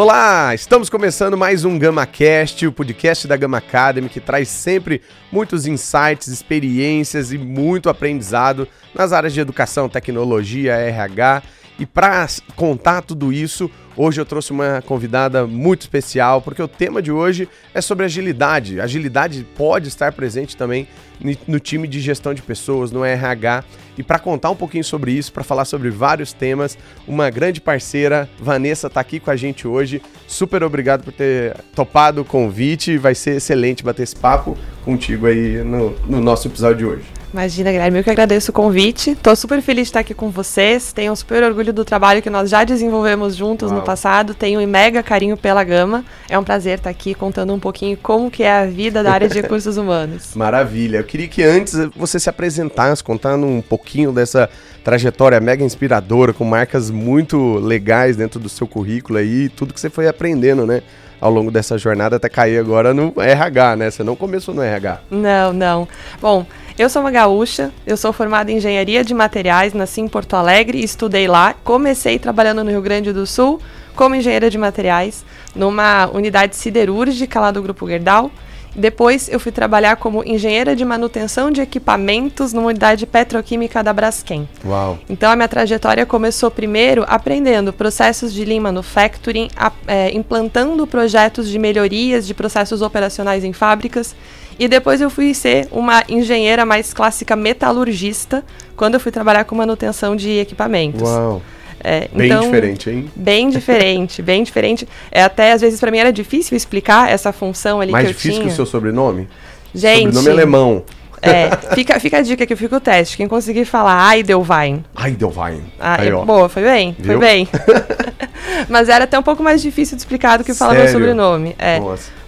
Olá, estamos começando mais um GamaCast, o podcast da Gama Academy, que traz sempre muitos insights, experiências e muito aprendizado nas áreas de educação, tecnologia, RH. E para contar tudo isso, Hoje eu trouxe uma convidada muito especial, porque o tema de hoje é sobre agilidade. Agilidade pode estar presente também no time de gestão de pessoas, no RH. E para contar um pouquinho sobre isso, para falar sobre vários temas, uma grande parceira, Vanessa, está aqui com a gente hoje. Super obrigado por ter topado o convite. Vai ser excelente bater esse papo contigo aí no, no nosso episódio de hoje. Imagina, Guilherme, eu que agradeço o convite. Estou super feliz de estar aqui com vocês. Tenho um super orgulho do trabalho que nós já desenvolvemos juntos Uau. no passado. Tenho um mega carinho pela Gama. É um prazer estar aqui contando um pouquinho como que é a vida da área de recursos humanos. Maravilha. Eu queria que antes você se apresentasse, contando um pouquinho dessa trajetória mega inspiradora, com marcas muito legais dentro do seu currículo aí, tudo que você foi aprendendo, né? Ao longo dessa jornada até cair agora no RH, né? Você não começou no RH. Não, não. Bom, eu sou uma gaúcha, eu sou formada em engenharia de materiais, nasci em Porto Alegre, estudei lá, comecei trabalhando no Rio Grande do Sul como engenheira de materiais numa unidade siderúrgica lá do Grupo Gerdau. Depois eu fui trabalhar como engenheira de manutenção de equipamentos numa unidade petroquímica da Braskem. Uau. Então a minha trajetória começou primeiro aprendendo processos de Lean Manufacturing, a, é, implantando projetos de melhorias de processos operacionais em fábricas. E depois eu fui ser uma engenheira mais clássica metalurgista quando eu fui trabalhar com manutenção de equipamentos. Uau. É, bem então, diferente, hein? Bem diferente, bem diferente. É, até às vezes para mim era difícil explicar essa função ali Mais que eu tinha. Mais difícil que o seu sobrenome? Gente. Sobrenome alemão. É, fica, fica a dica que fica o teste. Quem conseguir falar Eidelwein. Eidelwein. Ah, Aí, é, boa, foi bem, Viu? foi bem. Mas era até um pouco mais difícil de explicar do que falar meu sobrenome. É.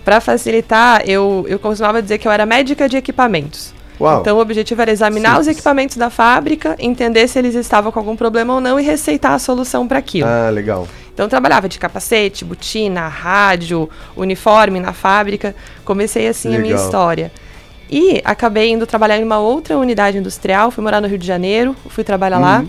Para facilitar, eu, eu costumava dizer que eu era médica de equipamentos. Uau. Então o objetivo era examinar Sim. os equipamentos da fábrica, entender se eles estavam com algum problema ou não e receitar a solução para aquilo. Ah, legal. Então trabalhava de capacete, botina, rádio, uniforme na fábrica. Comecei assim legal. a minha história. E acabei indo trabalhar em uma outra unidade industrial, fui morar no Rio de Janeiro, fui trabalhar uhum. lá.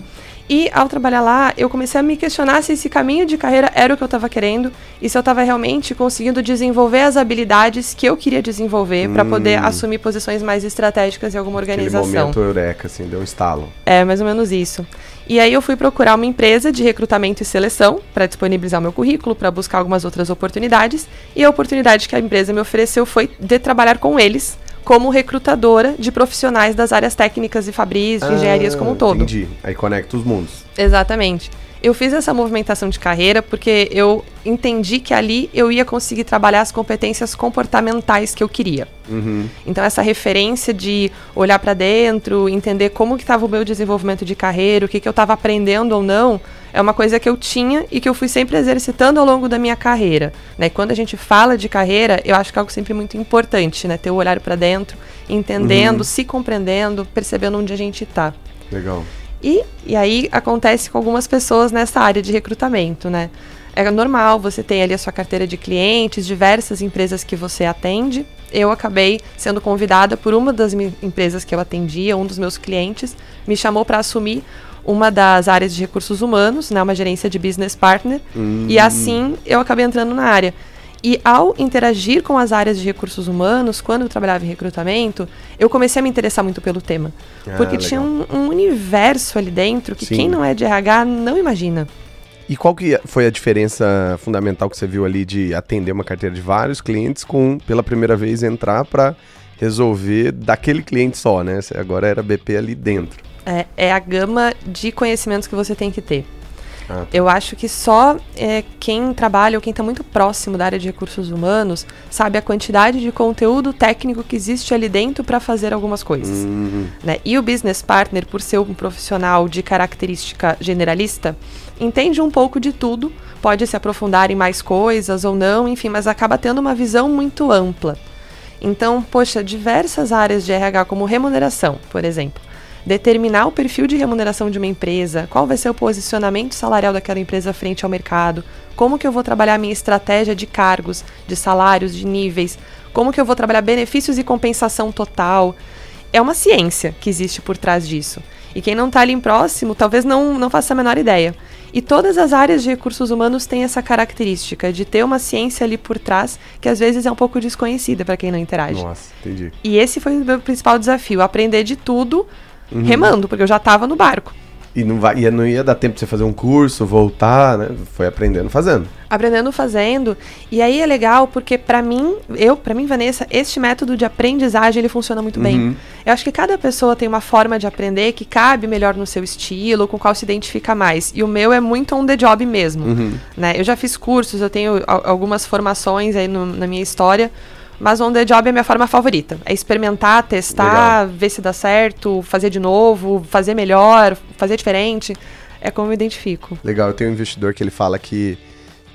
E ao trabalhar lá, eu comecei a me questionar se esse caminho de carreira era o que eu estava querendo e se eu estava realmente conseguindo desenvolver as habilidades que eu queria desenvolver hum. para poder assumir posições mais estratégicas em alguma organização. Aquele momento eureka, assim, deu um estalo. É, mais ou menos isso. E aí eu fui procurar uma empresa de recrutamento e seleção para disponibilizar o meu currículo, para buscar algumas outras oportunidades. E a oportunidade que a empresa me ofereceu foi de trabalhar com eles como recrutadora de profissionais das áreas técnicas e fabris, de ah, engenharias como um todo. Entendi. Aí conecta os mundos. Exatamente. Eu fiz essa movimentação de carreira porque eu entendi que ali eu ia conseguir trabalhar as competências comportamentais que eu queria. Uhum. Então essa referência de olhar para dentro, entender como que estava o meu desenvolvimento de carreira, o que, que eu estava aprendendo ou não, é uma coisa que eu tinha e que eu fui sempre exercitando ao longo da minha carreira. Né? Quando a gente fala de carreira, eu acho que é algo sempre muito importante, né? Ter o olhar para dentro, entendendo, uhum. se compreendendo, percebendo onde a gente está. Legal. E, e aí acontece com algumas pessoas nessa área de recrutamento, né? É normal, você tem ali a sua carteira de clientes, diversas empresas que você atende. Eu acabei sendo convidada por uma das empresas que eu atendia, um dos meus clientes, me chamou para assumir uma das áreas de recursos humanos, né, uma gerência de business partner, hum. e assim eu acabei entrando na área. E ao interagir com as áreas de recursos humanos, quando eu trabalhava em recrutamento, eu comecei a me interessar muito pelo tema. Ah, porque legal. tinha um, um, universo ali dentro que Sim. quem não é de RH não imagina. E qual que foi a diferença fundamental que você viu ali de atender uma carteira de vários clientes com, pela primeira vez, entrar para resolver daquele cliente só, né? Agora era BP ali dentro. É, é a gama de conhecimentos que você tem que ter. Ah, tá. Eu acho que só é, quem trabalha ou quem está muito próximo da área de recursos humanos sabe a quantidade de conteúdo técnico que existe ali dentro para fazer algumas coisas. Uhum. Né? E o business partner, por ser um profissional de característica generalista, entende um pouco de tudo, pode se aprofundar em mais coisas ou não, enfim, mas acaba tendo uma visão muito ampla. Então, poxa, diversas áreas de RH, como remuneração, por exemplo determinar o perfil de remuneração de uma empresa, qual vai ser o posicionamento salarial daquela empresa frente ao mercado, como que eu vou trabalhar a minha estratégia de cargos, de salários, de níveis, como que eu vou trabalhar benefícios e compensação total. É uma ciência que existe por trás disso. E quem não está ali próximo talvez não, não faça a menor ideia. E todas as áreas de recursos humanos têm essa característica de ter uma ciência ali por trás que às vezes é um pouco desconhecida para quem não interage. Nossa, entendi. E esse foi o meu principal desafio, aprender de tudo uhum. remando, porque eu já estava no barco. E não, vai, e não ia dar tempo de você fazer um curso, voltar, né? Foi aprendendo fazendo. Aprendendo fazendo. E aí é legal porque para mim, eu, para mim, Vanessa, este método de aprendizagem ele funciona muito uhum. bem. Eu acho que cada pessoa tem uma forma de aprender que cabe melhor no seu estilo, com qual se identifica mais. E o meu é muito on the job mesmo, uhum. né? Eu já fiz cursos, eu tenho algumas formações aí no, na minha história mas on the job é a minha forma favorita. É experimentar, testar, Legal. ver se dá certo, fazer de novo, fazer melhor, fazer diferente. É como eu identifico. Legal, eu tenho um investidor que ele fala que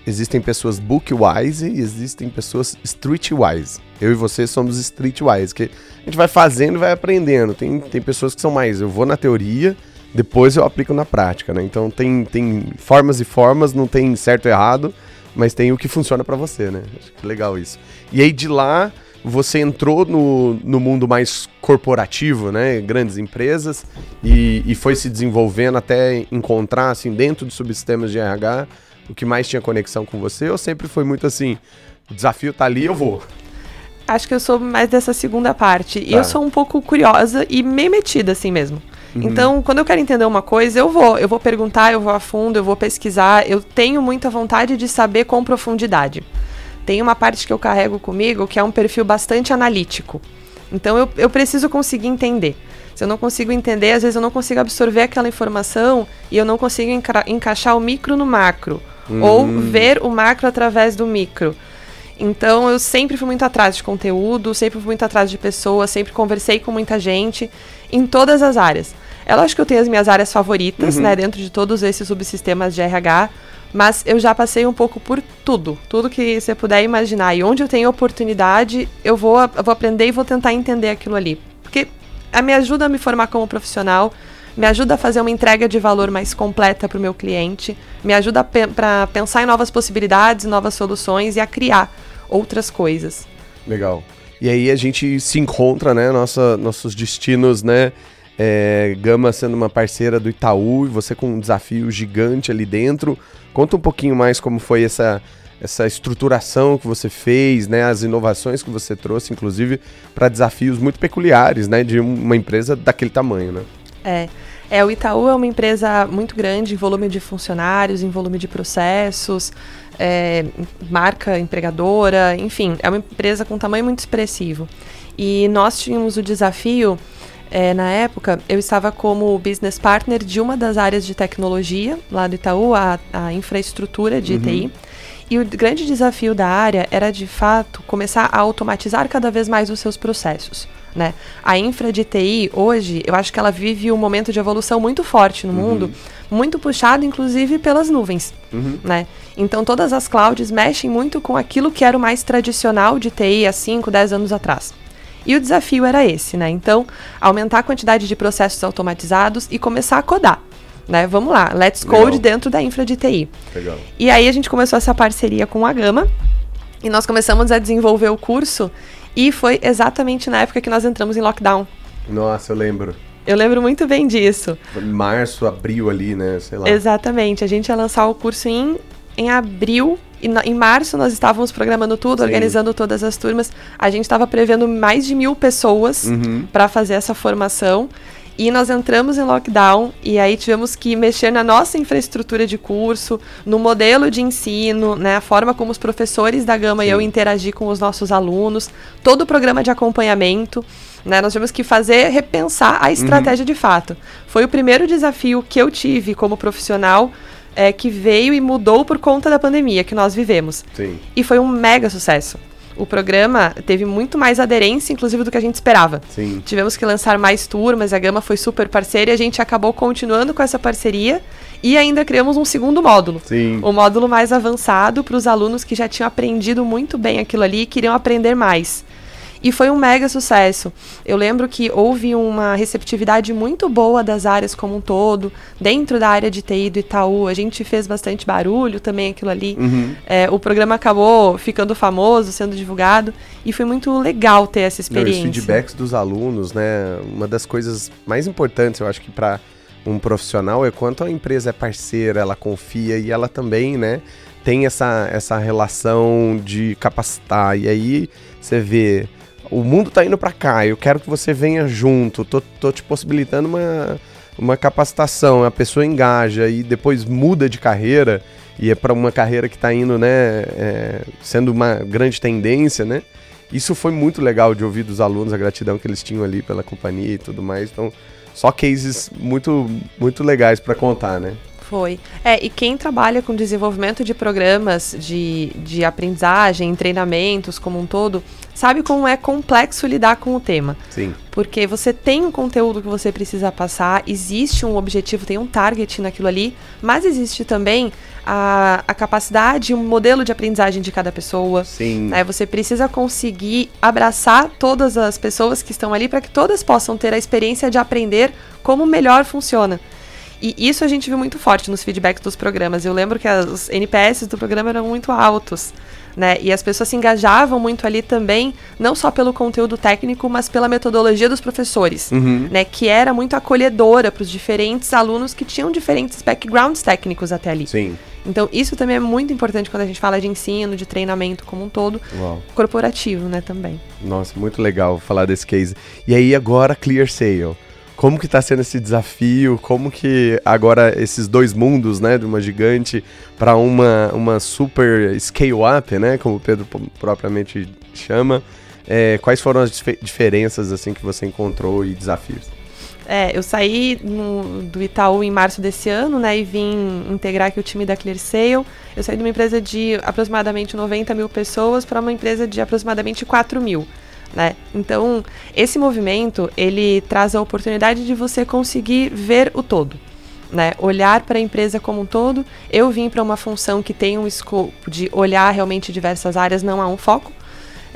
existem pessoas book-wise e existem pessoas street-wise. Eu e você somos street-wise, que a gente vai fazendo e vai aprendendo. Tem, tem pessoas que são mais, eu vou na teoria, depois eu aplico na prática, né? Então tem, tem formas e formas, não tem certo e errado mas tem o que funciona para você, né? Acho que legal isso. E aí de lá você entrou no, no mundo mais corporativo, né? Grandes empresas e, e foi se desenvolvendo até encontrar assim dentro de subsistemas de RH o que mais tinha conexão com você ou sempre foi muito assim, o desafio tá ali, eu vou. Acho que eu sou mais dessa segunda parte. Tá. E eu sou um pouco curiosa e meio metida assim mesmo. Uhum. Então, quando eu quero entender uma coisa, eu vou. Eu vou perguntar, eu vou a fundo, eu vou pesquisar. Eu tenho muita vontade de saber com profundidade. Tem uma parte que eu carrego comigo que é um perfil bastante analítico. Então, eu, eu preciso conseguir entender. Se eu não consigo entender, às vezes eu não consigo absorver aquela informação e eu não consigo enca encaixar o micro no macro. Uhum. Ou ver o macro através do micro. Então eu sempre fui muito atrás de conteúdo, sempre fui muito atrás de pessoas, sempre conversei com muita gente em todas as áreas. É lógico que eu tenho as minhas áreas favoritas, uhum. né, dentro de todos esses subsistemas de RH, mas eu já passei um pouco por tudo, tudo que você puder imaginar. E onde eu tenho oportunidade, eu vou, eu vou aprender e vou tentar entender aquilo ali. Porque a me ajuda a me formar como profissional, me ajuda a fazer uma entrega de valor mais completa para o meu cliente, me ajuda para pensar em novas possibilidades, novas soluções e a criar outras coisas. Legal. E aí a gente se encontra, né? Nossa, nossos destinos, né? É, Gama sendo uma parceira do Itaú e você com um desafio gigante ali dentro. Conta um pouquinho mais como foi essa, essa estruturação que você fez, né? As inovações que você trouxe, inclusive, para desafios muito peculiares, né? De uma empresa daquele tamanho, né? É. É, o Itaú é uma empresa muito grande em volume de funcionários, em volume de processos é, marca empregadora, enfim, é uma empresa com um tamanho muito expressivo. E nós tínhamos o desafio, é, na época, eu estava como business partner de uma das áreas de tecnologia lá do Itaú, a, a infraestrutura de uhum. TI. E o grande desafio da área era, de fato, começar a automatizar cada vez mais os seus processos. Né? A infra de TI, hoje, eu acho que ela vive um momento de evolução muito forte no uhum. mundo, muito puxado, inclusive, pelas nuvens. Uhum. Né? Então, todas as clouds mexem muito com aquilo que era o mais tradicional de TI há 5, 10 anos atrás. E o desafio era esse, né? Então, aumentar a quantidade de processos automatizados e começar a codar. Né? Vamos lá, let's code Legal. dentro da infra de TI. Legal. E aí a gente começou essa parceria com a Gama e nós começamos a desenvolver o curso e foi exatamente na época que nós entramos em lockdown. Nossa, eu lembro. Eu lembro muito bem disso. Março, abril ali, né? Sei lá. Exatamente. A gente ia lançar o curso em, em abril. E em março nós estávamos programando tudo, Sim. organizando todas as turmas. A gente estava prevendo mais de mil pessoas uhum. para fazer essa formação. E nós entramos em lockdown e aí tivemos que mexer na nossa infraestrutura de curso, no modelo de ensino, né, a forma como os professores da Gama Sim. e eu interagir com os nossos alunos, todo o programa de acompanhamento. Né, nós tivemos que fazer, repensar a estratégia uhum. de fato. Foi o primeiro desafio que eu tive como profissional é, que veio e mudou por conta da pandemia que nós vivemos. Sim. E foi um mega sucesso. O programa teve muito mais aderência, inclusive, do que a gente esperava. Sim. Tivemos que lançar mais turmas, a Gama foi super parceira e a gente acabou continuando com essa parceria e ainda criamos um segundo módulo. Sim. O módulo mais avançado para os alunos que já tinham aprendido muito bem aquilo ali e queriam aprender mais. E foi um mega sucesso. Eu lembro que houve uma receptividade muito boa das áreas como um todo. Dentro da área de TI do Itaú, a gente fez bastante barulho também aquilo ali. Uhum. É, o programa acabou ficando famoso, sendo divulgado. E foi muito legal ter essa Não, experiência. os feedbacks dos alunos, né? Uma das coisas mais importantes, eu acho que para um profissional é quanto a empresa é parceira, ela confia e ela também, né? Tem essa, essa relação de capacitar. E aí você vê o mundo tá indo para cá, eu quero que você venha junto, tô, tô te possibilitando uma, uma capacitação, a pessoa engaja e depois muda de carreira, e é para uma carreira que está indo, né, é, sendo uma grande tendência, né? Isso foi muito legal de ouvir dos alunos, a gratidão que eles tinham ali pela companhia e tudo mais. Então, só cases muito, muito legais para contar, né? Foi. É, e quem trabalha com desenvolvimento de programas de, de aprendizagem, treinamentos como um todo, sabe como é complexo lidar com o tema. Sim. Porque você tem um conteúdo que você precisa passar, existe um objetivo, tem um target naquilo ali, mas existe também a, a capacidade, um modelo de aprendizagem de cada pessoa. Sim. Né? Você precisa conseguir abraçar todas as pessoas que estão ali para que todas possam ter a experiência de aprender como melhor funciona. E isso a gente viu muito forte nos feedbacks dos programas. Eu lembro que os NPS do programa eram muito altos, né? E as pessoas se engajavam muito ali também, não só pelo conteúdo técnico, mas pela metodologia dos professores, Uhum. né? Que era muito acolhedora para os diferentes alunos que tinham diferentes backgrounds técnicos até ali. Sim. Então, isso também é muito importante quando a gente fala de ensino, de treinamento como um todo, Uau. corporativo, né, também. Nossa, muito legal falar desse case. E aí agora Clear Sale. Como que tá sendo esse desafio? Como que agora esses dois mundos, né, de uma gigante para uma, uma super scale up, né, como o Pedro propriamente chama, é, quais foram as dife- diferenças assim que você encontrou e desafios? É, eu saí no- do Itaú em março desse ano, né, e vim integrar aqui o time da Clear Sale. Eu saí de uma empresa de aproximadamente 90 mil pessoas para uma empresa de aproximadamente 4 mil. Né? Então, esse movimento, ele traz a oportunidade de você conseguir ver o todo. Né? Olhar para a empresa como um todo. Eu vim para uma função que tem um escopo de olhar realmente diversas áreas, não há um foco.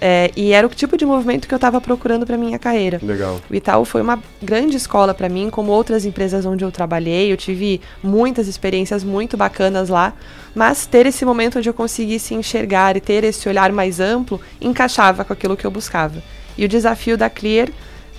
É, e era o tipo de movimento que eu estava procurando para minha carreira. Legal. O Itaú foi uma grande escola para mim, como outras empresas onde eu trabalhei. Eu tive muitas experiências muito bacanas lá, mas ter esse momento onde eu conseguisse enxergar e ter esse olhar mais amplo encaixava com aquilo que eu buscava. E o desafio da Clear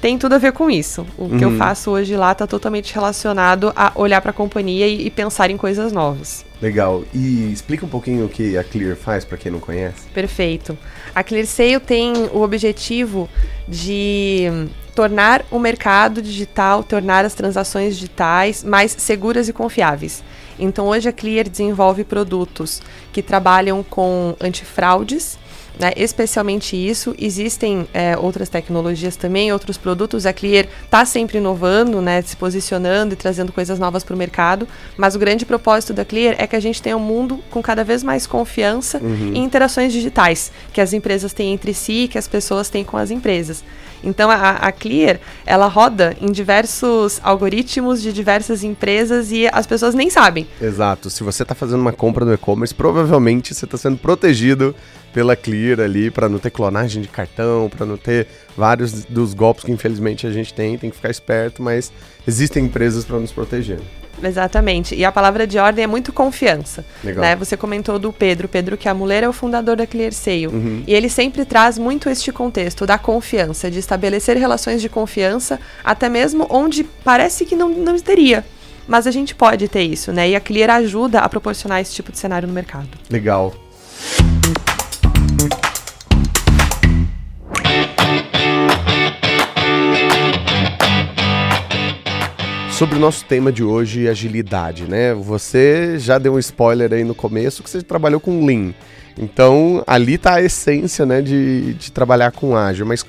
tem tudo a ver com isso. O que eu Uhum. faço hoje lá está totalmente relacionado a olhar para a companhia e, e pensar em coisas novas. Legal. E explica um pouquinho o que a Clear faz para quem não conhece. Perfeito. A ClearSale tem o objetivo de tornar o mercado digital, tornar as transações digitais mais seguras e confiáveis. Então, hoje a Clear desenvolve produtos que trabalham com antifraudes, né, especialmente isso. Existem é, outras tecnologias também, outros produtos. A Clear está sempre inovando, né, se posicionando e trazendo coisas novas para o mercado. Mas o grande propósito da Clear é que a gente tenha um mundo com cada vez mais confiança em interações digitais que as empresas têm entre si, que as pessoas têm com as empresas. Então a, a Clear ela roda em diversos algoritmos de diversas empresas e as pessoas nem sabem. Exato. Se você está fazendo uma compra no e-commerce, provavelmente você está sendo protegido pela Clear ali para não ter clonagem de cartão, para não ter vários dos golpes que infelizmente a gente tem, tem que ficar esperto, mas existem empresas para nos proteger. Exatamente. E a palavra de ordem é muito confiança. Legal. Né? Você comentou do Pedro. Pedro que a mulher é o fundador da ClearSale. Uhum. E ele sempre traz muito este contexto da confiança, de estabelecer relações de confiança, até mesmo onde parece que não, não teria. Mas a gente pode ter isso, né? E a Clear ajuda a proporcionar esse tipo de cenário no mercado. Legal. Sobre o nosso tema de hoje, agilidade, né? Você já deu um spoiler aí no começo que você trabalhou com Lean. Então, ali tá a essência, né, de, de trabalhar com ágil. Mas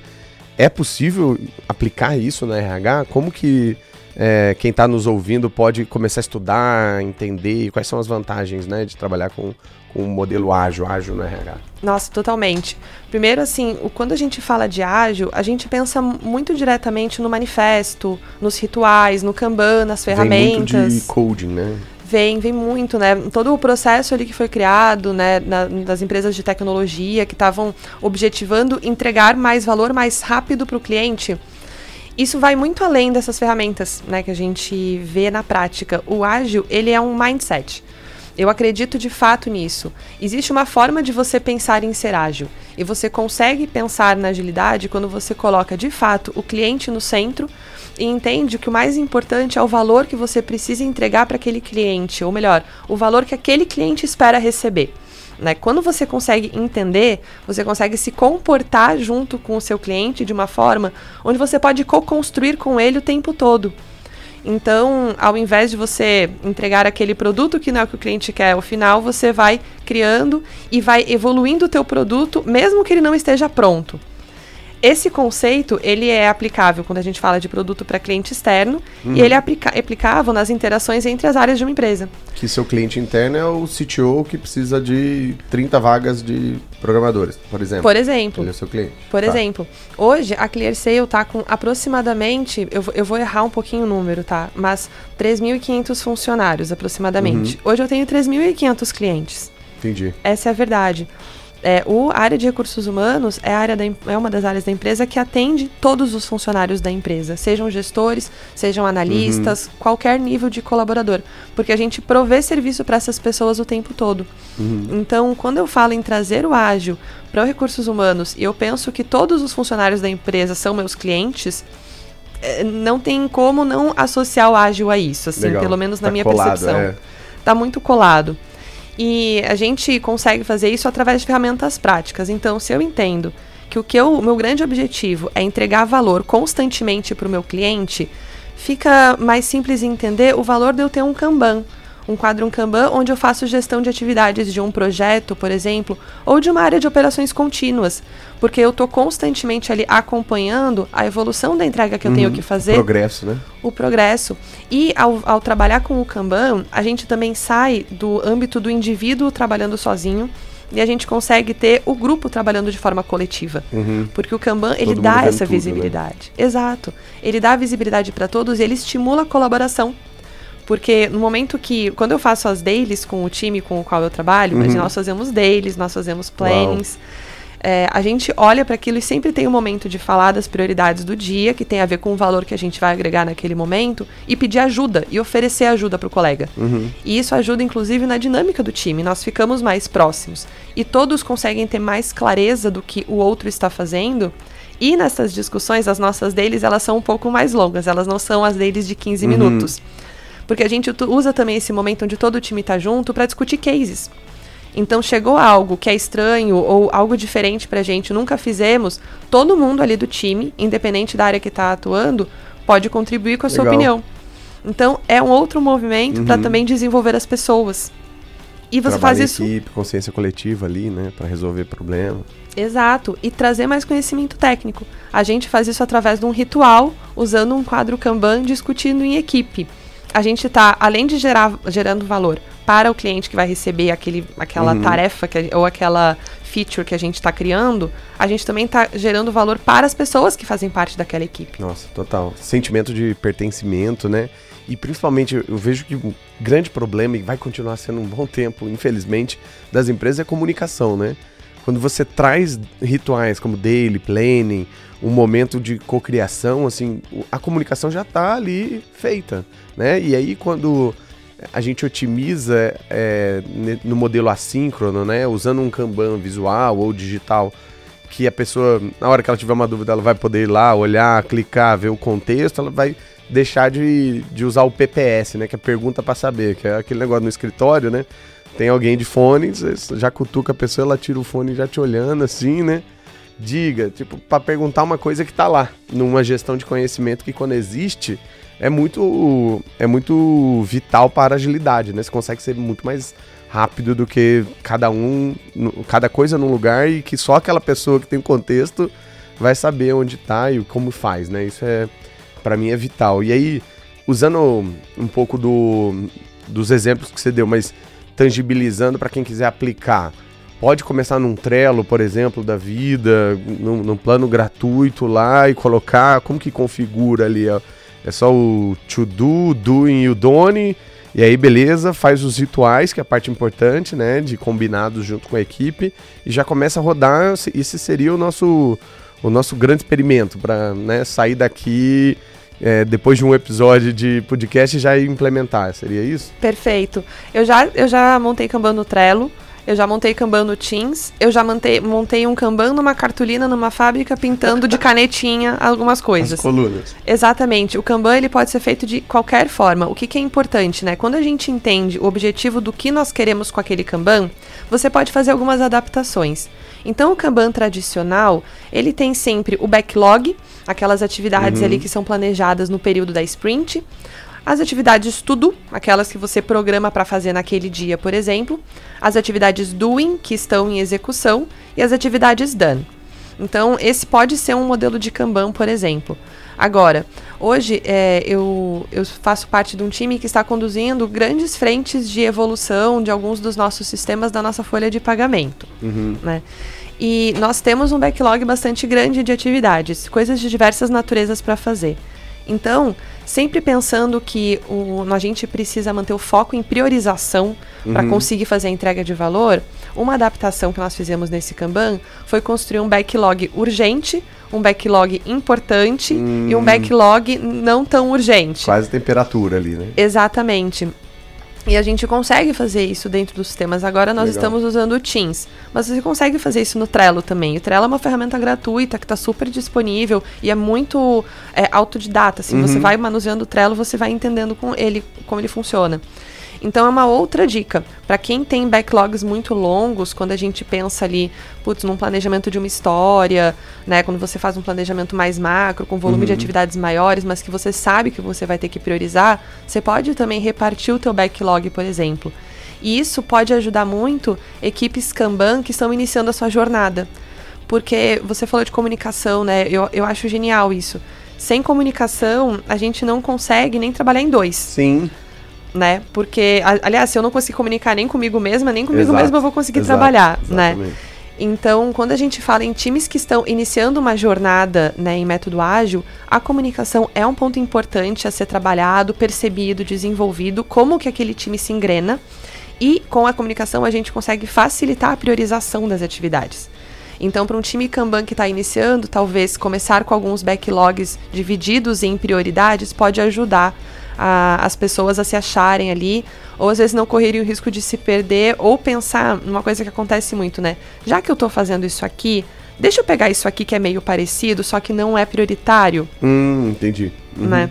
é possível aplicar isso na RH? Como que é, quem está nos ouvindo pode começar a estudar, entender quais são as vantagens né, de trabalhar com, com um modelo ágil, ágil no RH? Nossa, totalmente. Primeiro, assim, quando a gente fala de ágil, a gente pensa muito diretamente no manifesto, nos rituais, no Kanban, nas ferramentas. Vem muito de coding, né? Vem, vem muito, né? Todo o processo ali que foi criado, né, na, das empresas de tecnologia que estavam objetivando entregar mais valor mais rápido para o cliente. Isso vai muito além dessas ferramentas, né, que a gente vê na prática. O ágil, ele é um mindset. Eu acredito de fato nisso. Existe uma forma de você pensar em ser ágil. E você consegue pensar na agilidade quando você coloca de fato o cliente no centro e entende que o mais importante é o valor que você precisa entregar para aquele cliente, ou melhor, o valor que aquele cliente espera receber. Né? Quando você consegue entender, você consegue se comportar junto com o seu cliente de uma forma onde você pode co-construir com ele o tempo todo. Então, ao invés de você entregar aquele produto que não é o que o cliente quer ao final, você vai criando e vai evoluindo o teu produto, mesmo que ele não esteja pronto. Esse conceito, ele é aplicável quando a gente fala de produto para cliente externo uhum. e ele é aplica aplicável nas interações entre as áreas de uma empresa. Que seu cliente interno é o CTO que precisa de 30 vagas de programadores, por exemplo. Por exemplo. Ele é seu cliente. Por tá. exemplo. Hoje, a ClearSale está com aproximadamente, eu, eu vou errar um pouquinho o número, tá? Mas 3.500 funcionários, aproximadamente. Uhum. Hoje eu tenho 3.500 clientes. Entendi. Essa é a verdade. É, o a área de recursos humanos é, área da, é uma das áreas da empresa que atende todos os funcionários da empresa, sejam gestores, sejam analistas, uhum. qualquer nível de colaborador, porque a gente provê serviço para essas pessoas o tempo todo. Uhum. Então, quando eu falo em trazer o ágil para os recursos humanos e eu penso que todos os funcionários da empresa são meus clientes, é, não tem como não associar o ágil a isso, assim, Legal. pelo menos na tá minha colado, percepção. É. Tá muito colado. E a gente consegue fazer isso através de ferramentas práticas. Então, se eu entendo que o que eu, meu grande objetivo é entregar valor constantemente para o meu cliente, fica mais simples entender o valor de eu ter um Kanban um quadro um Kanban onde eu faço gestão de atividades de um projeto, por exemplo, ou de uma área de operações contínuas, porque eu estou constantemente ali acompanhando a evolução da entrega que eu uhum, tenho que fazer. O progresso, né? O progresso. E ao, ao trabalhar com o Kanban, a gente também sai do âmbito do indivíduo trabalhando sozinho e a gente consegue ter o grupo trabalhando de forma coletiva. Uhum. Porque o Kanban, ele dá essa tudo, né? visibilidade. Né? Exato. Ele dá visibilidade para todos e ele estimula a colaboração. Porque no momento que. Quando eu faço as dailies com o time com o qual eu trabalho, uhum. nós fazemos dailies, nós fazemos plannings. É, a gente olha para aquilo e sempre tem um momento de falar das prioridades do dia, que tem a ver com o valor que a gente vai agregar naquele momento, e pedir ajuda e oferecer ajuda para o colega. Uhum. E isso ajuda, inclusive, na dinâmica do time. Nós ficamos mais próximos. E todos conseguem ter mais clareza do que o outro está fazendo. E nessas discussões, as nossas deles, elas são um pouco mais longas, elas não são as deles de 15 uhum. minutos. Porque a gente usa também esse momento onde todo o time está junto para discutir cases. Então chegou algo que é estranho ou algo diferente para a gente, nunca fizemos, todo mundo ali do time, independente da área que está atuando, pode contribuir com a Legal. sua opinião. Então é um outro movimento uhum. para também desenvolver as pessoas. E você Trabalho faz isso. Equipe, consciência coletiva ali, né, para resolver problema. Exato, e trazer mais conhecimento técnico. A gente faz isso através de um ritual, usando um quadro Kanban, discutindo em equipe a gente está, além de gerar gerando valor para o cliente que vai receber aquele, aquela uhum. tarefa que, ou aquela feature que a gente está criando, a gente também está gerando valor para as pessoas que fazem parte daquela equipe. Nossa, total. Sentimento de pertencimento, né? E principalmente eu vejo que um grande problema, e vai continuar sendo um bom tempo, infelizmente, das empresas é a comunicação, né? Quando você traz rituais como daily, planning, um momento de cocriação, assim, a comunicação já está ali feita, né? E aí quando a gente otimiza é, no modelo assíncrono, né? Usando um Kanban visual ou digital, que a pessoa, na hora que ela tiver uma dúvida, ela vai poder ir lá, olhar, clicar, ver o contexto, ela vai deixar de, de usar o PPS, né? Que é pergunta para saber, que é aquele negócio no escritório, né? Tem alguém de fone, já cutuca a pessoa, ela tira o fone já te olhando assim, né? Diga, tipo, para perguntar uma coisa que tá lá, numa gestão de conhecimento que quando existe é muito é muito vital para a agilidade, né? Você consegue ser muito mais rápido do que cada um, cada coisa num lugar e que só aquela pessoa que tem contexto vai saber onde tá e como faz, né? Isso é para mim é vital. E aí usando um pouco do, dos exemplos que você deu, mas tangibilizando para quem quiser aplicar. Pode começar num Trello, por exemplo, da vida, num, num plano gratuito lá e colocar como que configura ali. Ó. É só o to do, doing e o done. E aí, beleza, faz os rituais, que é a parte importante, né? De combinados junto com a equipe. E já começa a rodar. Esse seria o nosso, o nosso grande experimento para né, sair daqui é, depois de um episódio de podcast já implementar, seria isso? Perfeito. Eu já, eu já montei Kanban no Trello, eu já montei Kanban no Teams, eu já montei, montei um Kanban numa cartolina numa fábrica pintando de canetinha algumas coisas. As colunas. Exatamente. O Kanban ele pode ser feito de qualquer forma. O que, que é importante, né? Quando a gente entende o objetivo do que nós queremos com aquele Kanban, você pode fazer algumas adaptações. Então, o Kanban tradicional, ele tem sempre o backlog, aquelas atividades uhum. ali que são planejadas no período da sprint, as atividades tudo, aquelas que você programa para fazer naquele dia, por exemplo, as atividades doing, que estão em execução, e as atividades done. Então, esse pode ser um modelo de Kanban, por exemplo. Agora, hoje é, eu, eu faço parte de um time que está conduzindo grandes frentes de evolução de alguns dos nossos sistemas da nossa folha de pagamento. Uhum. Né? E nós temos um backlog bastante grande de atividades, coisas de diversas naturezas para fazer. Então, sempre pensando que o, a gente precisa manter o foco em priorização uhum. para conseguir fazer a entrega de valor, uma adaptação que nós fizemos nesse Kanban foi construir um backlog urgente, um backlog importante hum. e um hum. backlog não tão urgente. Quase temperatura ali, né? Exatamente. E a gente consegue fazer isso dentro dos sistemas. Agora nós Legal. estamos usando o Teams. Mas você consegue fazer isso no Trello também. O Trello é uma ferramenta gratuita que está super disponível e é muito é, autodidata. Assim, uhum. Você vai manuseando o Trello, você vai entendendo com ele como ele funciona. Então é uma outra dica. Para quem tem backlogs muito longos, quando a gente pensa ali, putz, num planejamento de uma história, né? Quando você faz um planejamento mais macro, com volume uhum. de atividades maiores, mas que você sabe que você vai ter que priorizar, você pode também repartir o teu backlog, por exemplo. E isso pode ajudar muito equipes Kanban que estão iniciando a sua jornada. Porque você falou de comunicação, né? Eu, eu acho genial isso. Sem comunicação, a gente não consegue nem trabalhar em dois. Sim né? Porque, aliás, se eu não conseguir comunicar nem comigo mesma, nem comigo Exato. mesma eu vou conseguir Exato. trabalhar, né? Exatamente. né? Então, quando a gente fala em times que estão iniciando uma jornada né, em método ágil, a comunicação é um ponto importante a ser trabalhado, percebido, desenvolvido, como que aquele time se engrena. E com a comunicação a gente consegue facilitar a priorização das atividades. Então, para um time Kanban que está iniciando, talvez começar com alguns backlogs divididos em prioridades pode ajudar a, as pessoas a se acharem ali, ou às vezes não correrem o risco de se perder, ou pensar numa coisa que acontece muito, né? Já que eu estou fazendo isso aqui, deixa eu pegar isso aqui que é meio parecido, só que não é prioritário. Hum, entendi. Uhum. Né?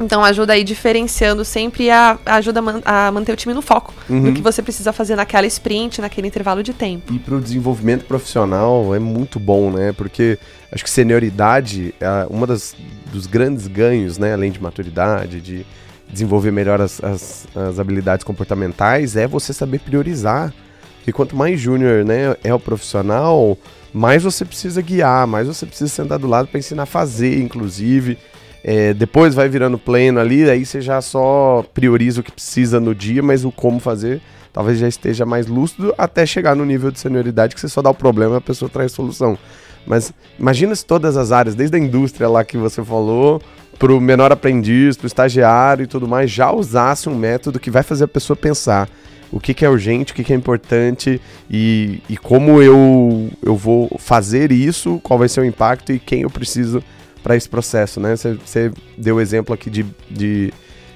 Então ajuda aí diferenciando sempre a ajuda a, man a manter o time no foco uhum. do que você precisa fazer naquela sprint, naquele intervalo de tempo. E para o desenvolvimento profissional é muito bom, né? Porque acho que senioridade é uma das dos grandes ganhos, né? Além de maturidade, de desenvolver melhor as, as, as habilidades comportamentais, é você saber priorizar. Porque quanto mais júnior né, é o profissional, mais você precisa guiar, mais você precisa sentar do lado para ensinar a fazer, inclusive. É, depois vai virando pleno ali, aí você já só prioriza o que precisa no dia, mas o como fazer talvez já esteja mais lúcido até chegar no nível de senioridade que você só dá o problema e a pessoa traz solução. Mas imagina se todas as áreas, desde a indústria lá que você falou, para o menor aprendiz, para o estagiário e tudo mais, já usasse um método que vai fazer a pessoa pensar o que, que é urgente, o que, que é importante e, e como eu, eu vou fazer isso, qual vai ser o impacto e quem eu preciso para esse processo, né? Você deu o exemplo aqui de, de,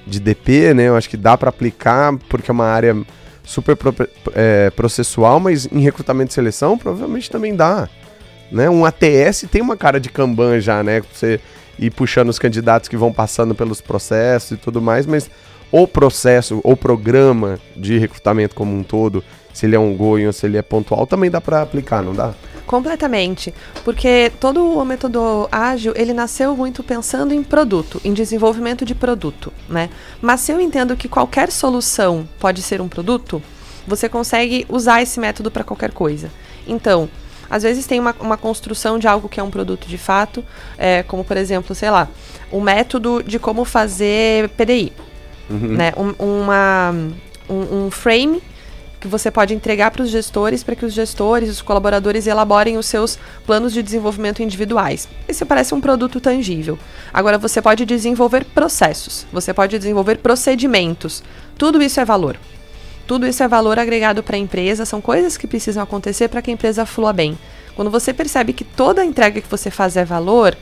de, DP, né? Eu acho que dá para aplicar porque é uma área super pro, é, processual, mas em recrutamento e seleção provavelmente também dá. Né? Um ATS tem uma cara de Kanban já, né? Você ir puxando os candidatos que vão passando pelos processos e tudo mais, mas o processo, o programa de recrutamento como um todo, se ele é um going ou se ele é pontual, também dá para aplicar, não dá? Completamente, porque todo o método ágil, ele nasceu muito pensando em produto, em desenvolvimento de produto, né? Mas se eu entendo que qualquer solução pode ser um produto, você consegue usar esse método para qualquer coisa. Então, Às vezes tem uma, uma construção de algo que é um produto de fato, é, como por exemplo, sei lá, o um método de como fazer PDI. Uhum. Né? Um, uma, um, um frame que você pode entregar para os gestores para que os gestores, os colaboradores elaborem os seus planos de desenvolvimento individuais. Isso parece um produto tangível. Agora você pode desenvolver processos, você pode desenvolver procedimentos. Tudo isso é valor. Tudo isso é valor agregado para a empresa, são coisas que precisam acontecer para que a empresa flua bem. Quando você percebe que toda a entrega que você faz é valor,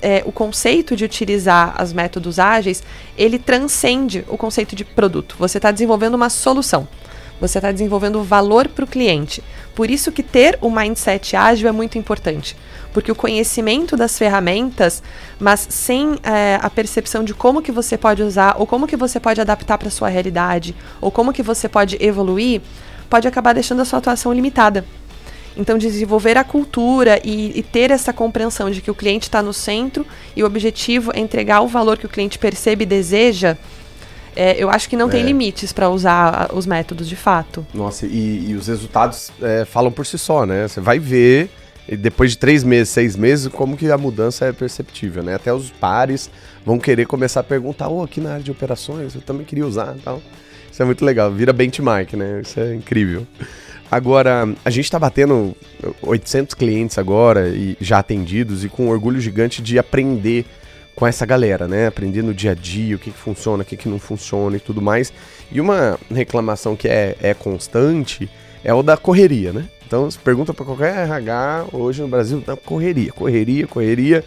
é, o conceito de utilizar os métodos ágeis, ele transcende o conceito de produto. Você está desenvolvendo uma solução. Você está desenvolvendo valor para o cliente. Por isso que ter o mindset ágil é muito importante. Porque o conhecimento das ferramentas, mas sem é, a percepção de como que você pode usar, ou como que você pode adaptar para sua realidade, ou como que você pode evoluir, pode acabar deixando a sua atuação limitada. Então, desenvolver a cultura e, e ter essa compreensão de que o cliente está no centro e o objetivo é entregar o valor que o cliente percebe e deseja, é, eu acho que não é. tem limites para usar os métodos de fato. Nossa, e, e os resultados é, falam por si só, né? Você vai ver, depois de três meses, seis meses, como que a mudança é perceptível, né? Até os pares vão querer começar a perguntar, oh, aqui na área de operações, eu também queria usar e tal. Isso é muito legal, vira benchmark, né? Isso é incrível. Agora, a gente está batendo 800 clientes agora e já atendidos e com um orgulho gigante de aprender com essa galera, né? Aprender no dia a dia o que, que funciona, o que, que não funciona e tudo mais. E uma reclamação que é, é constante é o da correria, né? Então, se pergunta para qualquer RH hoje no Brasil, tá correria, correria, correria.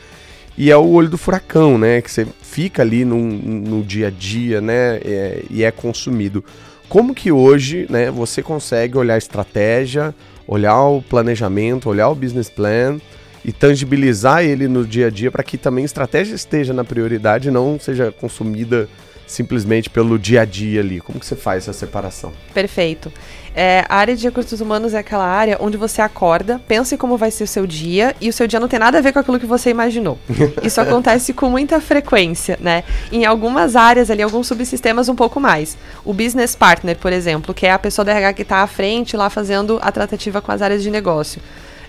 E é o olho do furacão, né? Que você fica ali no, no dia a dia, né? É, e é consumido. Como que hoje né, você consegue olhar a estratégia, olhar o planejamento, olhar o business plan e tangibilizar ele no dia a dia para que também a estratégia esteja na prioridade e não seja consumida simplesmente pelo dia a dia ali? Como que você faz essa separação? Perfeito. É, a área de recursos humanos é aquela área onde você acorda, pensa em como vai ser o seu dia e o seu dia não tem nada a ver com aquilo que você imaginou. Isso acontece com muita frequência, né? Em algumas áreas ali, alguns subsistemas um pouco mais. O business partner, por exemplo, que é a pessoa da RH que está à frente lá fazendo a tratativa com as áreas de negócio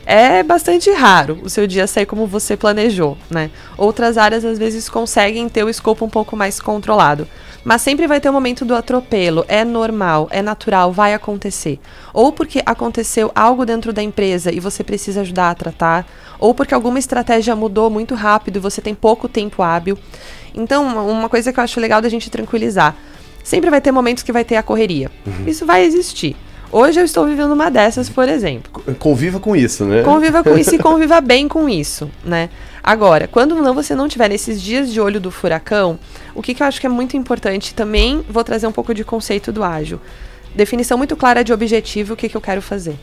é bastante raro o seu dia sair como você planejou, né? Outras áreas às vezes conseguem ter o escopo um pouco mais controlado. Mas sempre vai ter o um momento do atropelo, é normal, é natural, vai acontecer. Ou porque aconteceu algo dentro da empresa e você precisa ajudar a tratar, ou porque alguma estratégia mudou muito rápido e você tem pouco tempo hábil. Então, uma coisa que eu acho legal da gente tranquilizar, sempre vai ter momentos que vai ter a correria. Uhum. Isso vai existir. Hoje eu estou vivendo uma dessas, por exemplo. Conviva com isso, né? Conviva com isso e conviva bem com isso, né? Agora, quando não você não tiver nesses dias de olho do furacão, o que, que eu acho que é muito importante também, vou trazer um pouco de conceito do ágil. Definição muito clara de objetivo, o que, que eu quero fazer,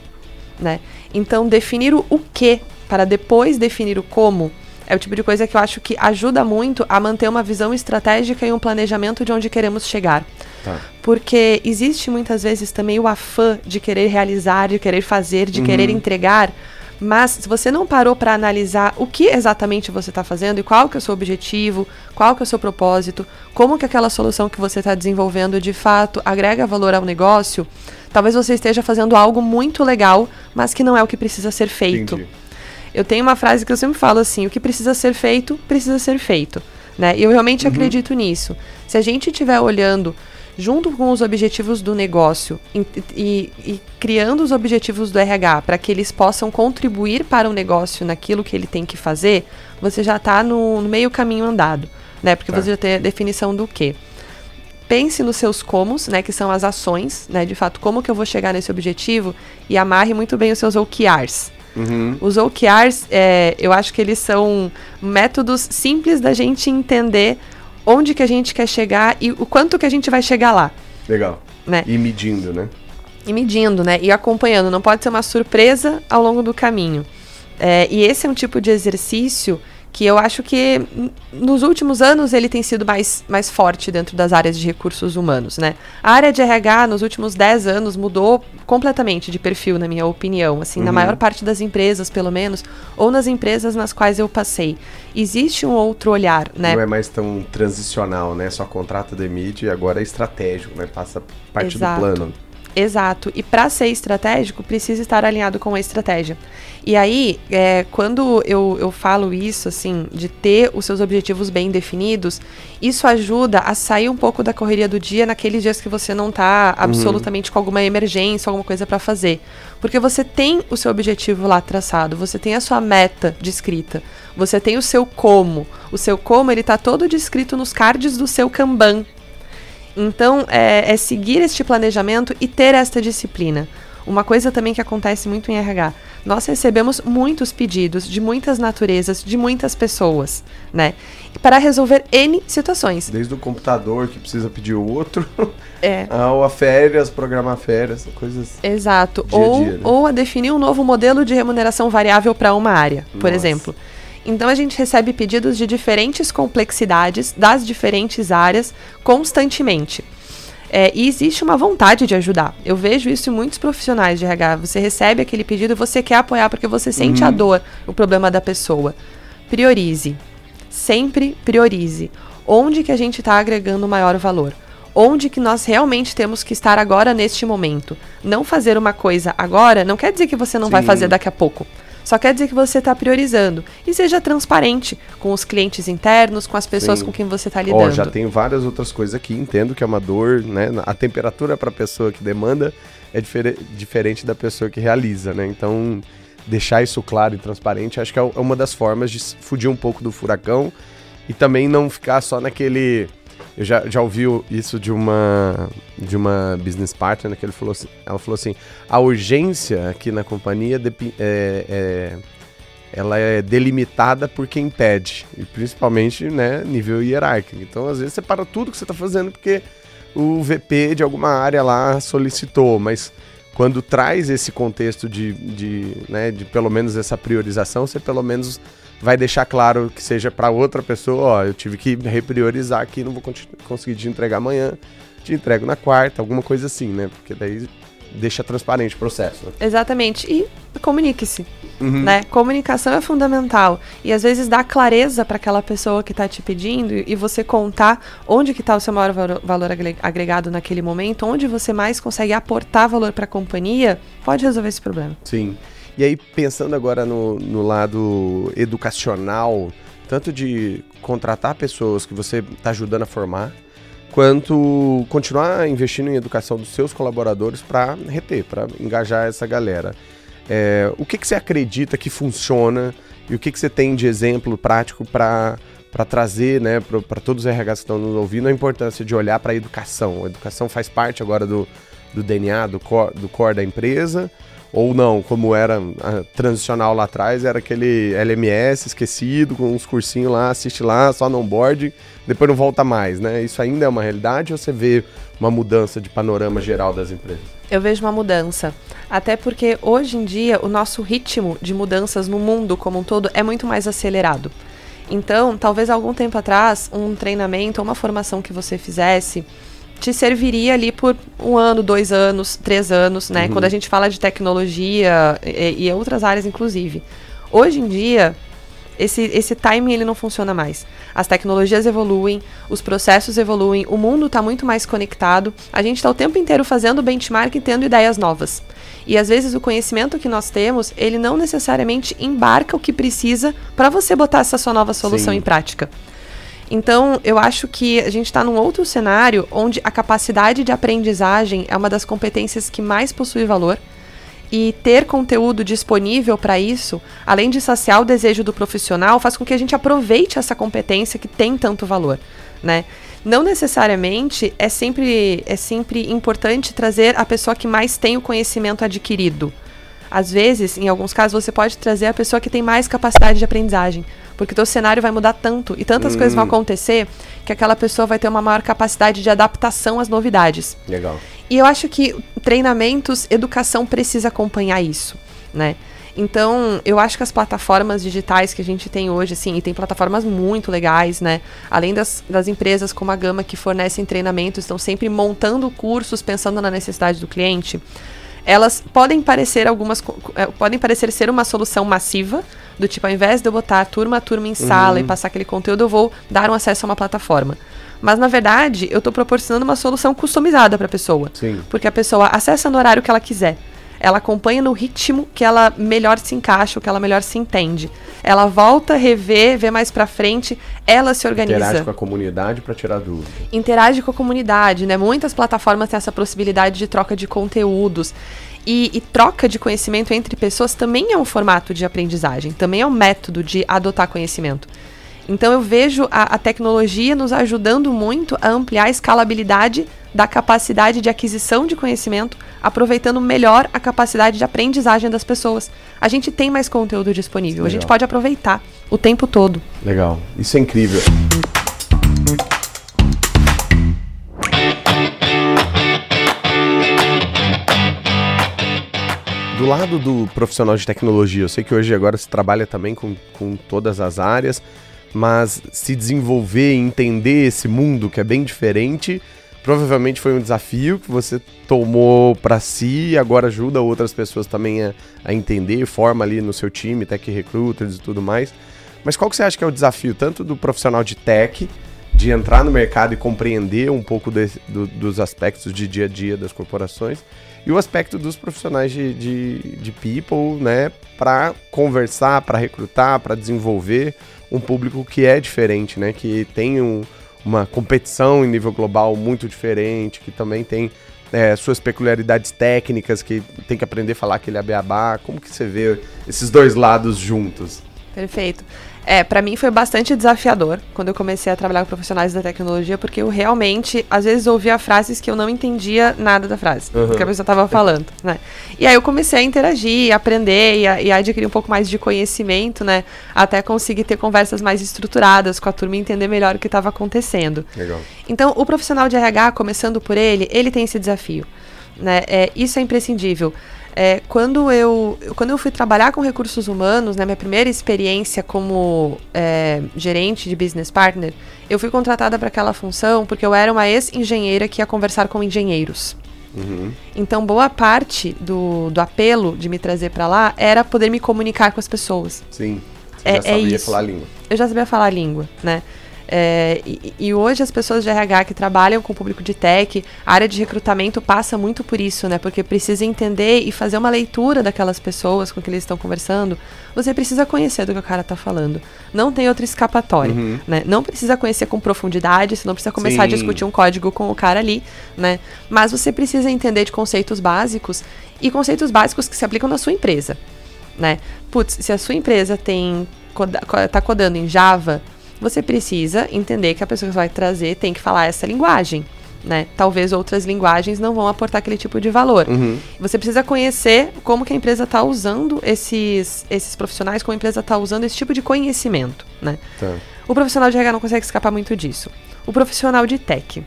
né? Então, definir o, o que para depois definir o como é o tipo de coisa que eu acho que ajuda muito a manter uma visão estratégica e um planejamento de onde queremos chegar. Tá. Porque existe muitas vezes também o afã de querer realizar, de querer fazer, de uhum. querer entregar. Mas se você não parou para analisar o que exatamente você está fazendo e qual que é o seu objetivo, qual que é o seu propósito, como que aquela solução que você está desenvolvendo de fato agrega valor ao negócio, talvez você esteja fazendo algo muito legal, mas que não é o que precisa ser feito. Entendi. Eu tenho uma frase que eu sempre falo assim: o que precisa ser feito, precisa ser feito. Né? E eu realmente uhum. acredito nisso. Se a gente estiver olhando junto com os objetivos do negócio e, e, e criando os objetivos do RH para que eles possam contribuir para o negócio naquilo que ele tem que fazer, você já está no, no, meio caminho andado, né? Porque tá. você já tem a definição do quê. Pense nos seus comos, né? Que são as ações, né? De fato, como que eu vou chegar nesse objetivo e amarre muito bem os seus OKRs. Uhum. Os OKRs, é, eu acho que eles são métodos simples da gente entender onde que a gente quer chegar e o quanto que a gente vai chegar lá. Legal. Né? E medindo, né? E medindo, né? E acompanhando. Não pode ser uma surpresa ao longo do caminho. É, e esse é um tipo de exercício que eu acho que nos últimos anos ele tem sido mais, mais forte dentro das áreas de recursos humanos, né? A área de RH nos últimos 10 anos mudou completamente de perfil, na minha opinião, assim, uhum. na maior parte das empresas, pelo menos, ou nas empresas nas quais eu passei. Existe um outro olhar, né? Não é mais tão transicional, né? Só contrata, demite e agora é estratégico, né? Passa parte Exato. do plano. Exato. E para ser estratégico, precisa estar alinhado com a estratégia. E aí, é, quando eu, eu falo isso, assim, de ter os seus objetivos bem definidos, isso ajuda a sair um pouco da correria do dia naqueles dias que você não está uhum. absolutamente uhum. com alguma emergência, alguma coisa para fazer. Porque você tem o seu objetivo lá traçado, você tem a sua meta descrita, você tem o seu como. O seu como, ele tá todo descrito nos cards do seu Kanban. Então, é, é seguir este planejamento e ter esta disciplina. Uma coisa também que acontece muito em RH, nós recebemos muitos pedidos de muitas naturezas, de muitas pessoas, né? Para resolver N situações. Desde o computador que precisa pedir o outro, é. ao a férias, programar férias, coisas. Exato. Dia ou, a dia, né? ou a definir um novo modelo de remuneração variável para uma área, por Nossa. exemplo. Então a gente recebe pedidos de diferentes complexidades das diferentes áreas constantemente. É, e existe uma vontade de ajudar. Eu vejo isso em muitos profissionais de RH. Você recebe aquele pedido e você quer apoiar porque você sente uhum. a dor, o problema da pessoa. Priorize. Sempre priorize. Onde que a gente está agregando maior valor? Onde que nós realmente temos que estar agora neste momento? Não fazer uma coisa agora não quer dizer que você não Sim. vai fazer daqui a pouco. Só quer dizer que você está priorizando. E seja transparente com os clientes internos, com as pessoas Sim. com quem você está lidando. Oh, já tem várias outras coisas aqui. Entendo que é uma dor, né? A temperatura para a pessoa que demanda é difer diferente da pessoa que realiza, né? Então, deixar isso claro e transparente, acho que é, é uma das formas de fugir um pouco do furacão e também não ficar só naquele eu já, já ouvi isso de uma de uma business partner né, que ele falou assim, ela falou assim, a urgência aqui na companhia é, é, ela é delimitada por quem pede, e principalmente, né, nível hierárquico. Então, às vezes você para tudo que você está fazendo porque o VP de alguma área lá solicitou, mas quando traz esse contexto de, de, né, de pelo menos essa priorização, você pelo menos vai deixar claro que seja para outra pessoa, ó, eu tive que repriorizar aqui, não vou conseguir te entregar amanhã, te entrego na quarta, alguma coisa assim, né? Porque daí deixa transparente o processo. Né? Exatamente. E comunique-se. Uhum. Né? Comunicação é fundamental. E às vezes dá clareza para aquela pessoa que está te pedindo e você contar onde que está o seu maior valor agregado naquele momento, onde você mais consegue aportar valor para a companhia, pode resolver esse problema. Sim. E aí, pensando agora no, no lado educacional, tanto de contratar pessoas que você está ajudando a formar, quanto continuar investindo em educação dos seus colaboradores para reter, para engajar essa galera. É, o que, que você acredita que funciona e o que, que você tem de exemplo prático para para trazer né, para todos os RHs que estão nos ouvindo a importância de olhar para a educação. A educação faz parte agora do, do DNA, do core, do core da empresa, ou não, como era a transicional lá atrás, era aquele LMS esquecido, com uns cursinhos lá, assiste lá, só no board, depois não volta mais, né? Isso ainda é uma realidade ou você vê uma mudança de panorama geral das empresas? Eu vejo uma mudança. Até porque hoje em dia o nosso ritmo de mudanças no mundo como um todo é muito mais acelerado. Então, talvez algum tempo atrás, um treinamento ou uma formação que você fizesse te serviria ali por um ano, dois anos, três anos, né? Uhum. Quando a gente fala de tecnologia e, e, outras áreas, inclusive. Hoje em dia, esse, esse timing ele não funciona mais. As tecnologias evoluem, os processos evoluem, o mundo está muito mais conectado. A gente está o tempo inteiro fazendo benchmark e tendo ideias novas. E às vezes o conhecimento que nós temos, ele não necessariamente embarca o que precisa para você botar essa sua nova solução Sim. em prática. Então, eu acho que a gente está num outro cenário onde a capacidade de aprendizagem é uma das competências que mais possui valor. E ter conteúdo disponível para isso, além de saciar o desejo do profissional, faz com que a gente aproveite essa competência que tem tanto valor, né? Não necessariamente é sempre, é sempre importante trazer a pessoa que mais tem o conhecimento adquirido. Às vezes, em alguns casos, você pode trazer a pessoa que tem mais capacidade de aprendizagem. Porque o teu cenário vai mudar tanto e tantas hum. coisas vão acontecer que aquela pessoa vai ter uma maior capacidade de adaptação às novidades. Legal. E eu acho que treinamentos, educação precisa acompanhar isso, né? Então, eu acho que as plataformas digitais que a gente tem hoje, assim, e tem plataformas muito legais, né? Além das, das empresas como a Gama que fornecem treinamentos, estão sempre montando cursos pensando na necessidade do cliente elas podem parecer algumas eh, podem parecer ser uma solução massiva, Do tipo, ao invés de eu botar turma a turma em sala e passar aquele conteúdo, eu vou dar um acesso a uma plataforma. Mas na verdade, eu estou proporcionando uma solução customizada para a pessoa. Sim. Porque a pessoa acessa no horário que ela quiser. Ela acompanha no ritmo que ela melhor se encaixa, que ela melhor se entende. Ela volta, revê, vê mais pra frente, ela se organiza. Interage com a comunidade para tirar dúvida. Interage com a comunidade, né? Muitas plataformas têm essa possibilidade de troca de conteúdos. E, e, troca de conhecimento entre pessoas também é um formato de aprendizagem, também é um método de adotar conhecimento. Então eu vejo a, a, tecnologia nos ajudando muito a ampliar a escalabilidade da capacidade de aquisição de conhecimento, aproveitando melhor a capacidade de aprendizagem das pessoas. A gente tem mais conteúdo disponível, Legal. a gente pode aproveitar o tempo todo. Legal, isso é incrível. Do lado do profissional de tecnologia, eu sei que hoje agora se trabalha também com, com todas as áreas, mas se desenvolver e entender esse mundo que é bem diferente, provavelmente foi um desafio que você tomou para si e agora ajuda outras pessoas também a, a, entender, forma ali no seu time, tech recruiters e tudo mais. Mas qual que você acha que é o desafio tanto do profissional de tech, de entrar no mercado e compreender um pouco de, do, dos aspectos de dia a dia das corporações, e o aspecto dos profissionais de, de, de people, né, para conversar, para recrutar, para desenvolver um público que é diferente, né? Que tem um, uma competição em nível global muito diferente, que também tem é, suas peculiaridades técnicas, que tem que aprender a falar aquele abeabá. Como que você vê esses dois lados juntos? Perfeito. É, para mim foi bastante desafiador quando eu comecei a trabalhar com profissionais da tecnologia, porque eu realmente, às vezes, ouvia frases que eu não entendia nada da frase uhum. que a pessoa estava falando, né? E aí eu comecei a interagir, a aprender e a, e a adquirir um pouco mais de conhecimento, né? Até conseguir ter conversas mais estruturadas com a turma e entender melhor o que estava acontecendo. Legal. Então, o profissional de RH, começando por ele, ele tem esse desafio, né? É, isso é imprescindível. É, quando, eu, quando eu fui trabalhar com recursos humanos, né, minha primeira experiência como é, gerente de business partner, eu fui contratada para aquela função porque eu era uma ex-engenheira que ia conversar com engenheiros. Uhum. Então, boa parte do, do apelo de me trazer para lá era poder me comunicar com as pessoas. Sim. Você é, já sabia é falar a língua. Eu já sabia falar a língua, né? É, e, e, hoje as pessoas de RH que trabalham com o público de tech, a área de recrutamento passa muito por isso, né? Porque precisa entender e fazer uma leitura daquelas pessoas com que eles estão conversando. Você precisa conhecer do que o cara está falando. Não tem outra escapatória, uhum. né? Não precisa conhecer com profundidade, você não precisa começar Sim. a discutir um código com o cara ali, né? Mas você precisa entender de conceitos básicos e conceitos básicos que se aplicam na sua empresa, né? Putz, se a sua empresa tem está codando em Java, você precisa entender que a pessoa que vai trazer tem que falar essa linguagem. Né? Talvez outras linguagens não vão aportar aquele tipo de valor. Uhum. Você precisa conhecer como que a empresa está usando esses, esses profissionais, como a empresa está usando esse tipo de conhecimento. Né? Tá. O profissional de RH não consegue escapar muito disso. O profissional de tech.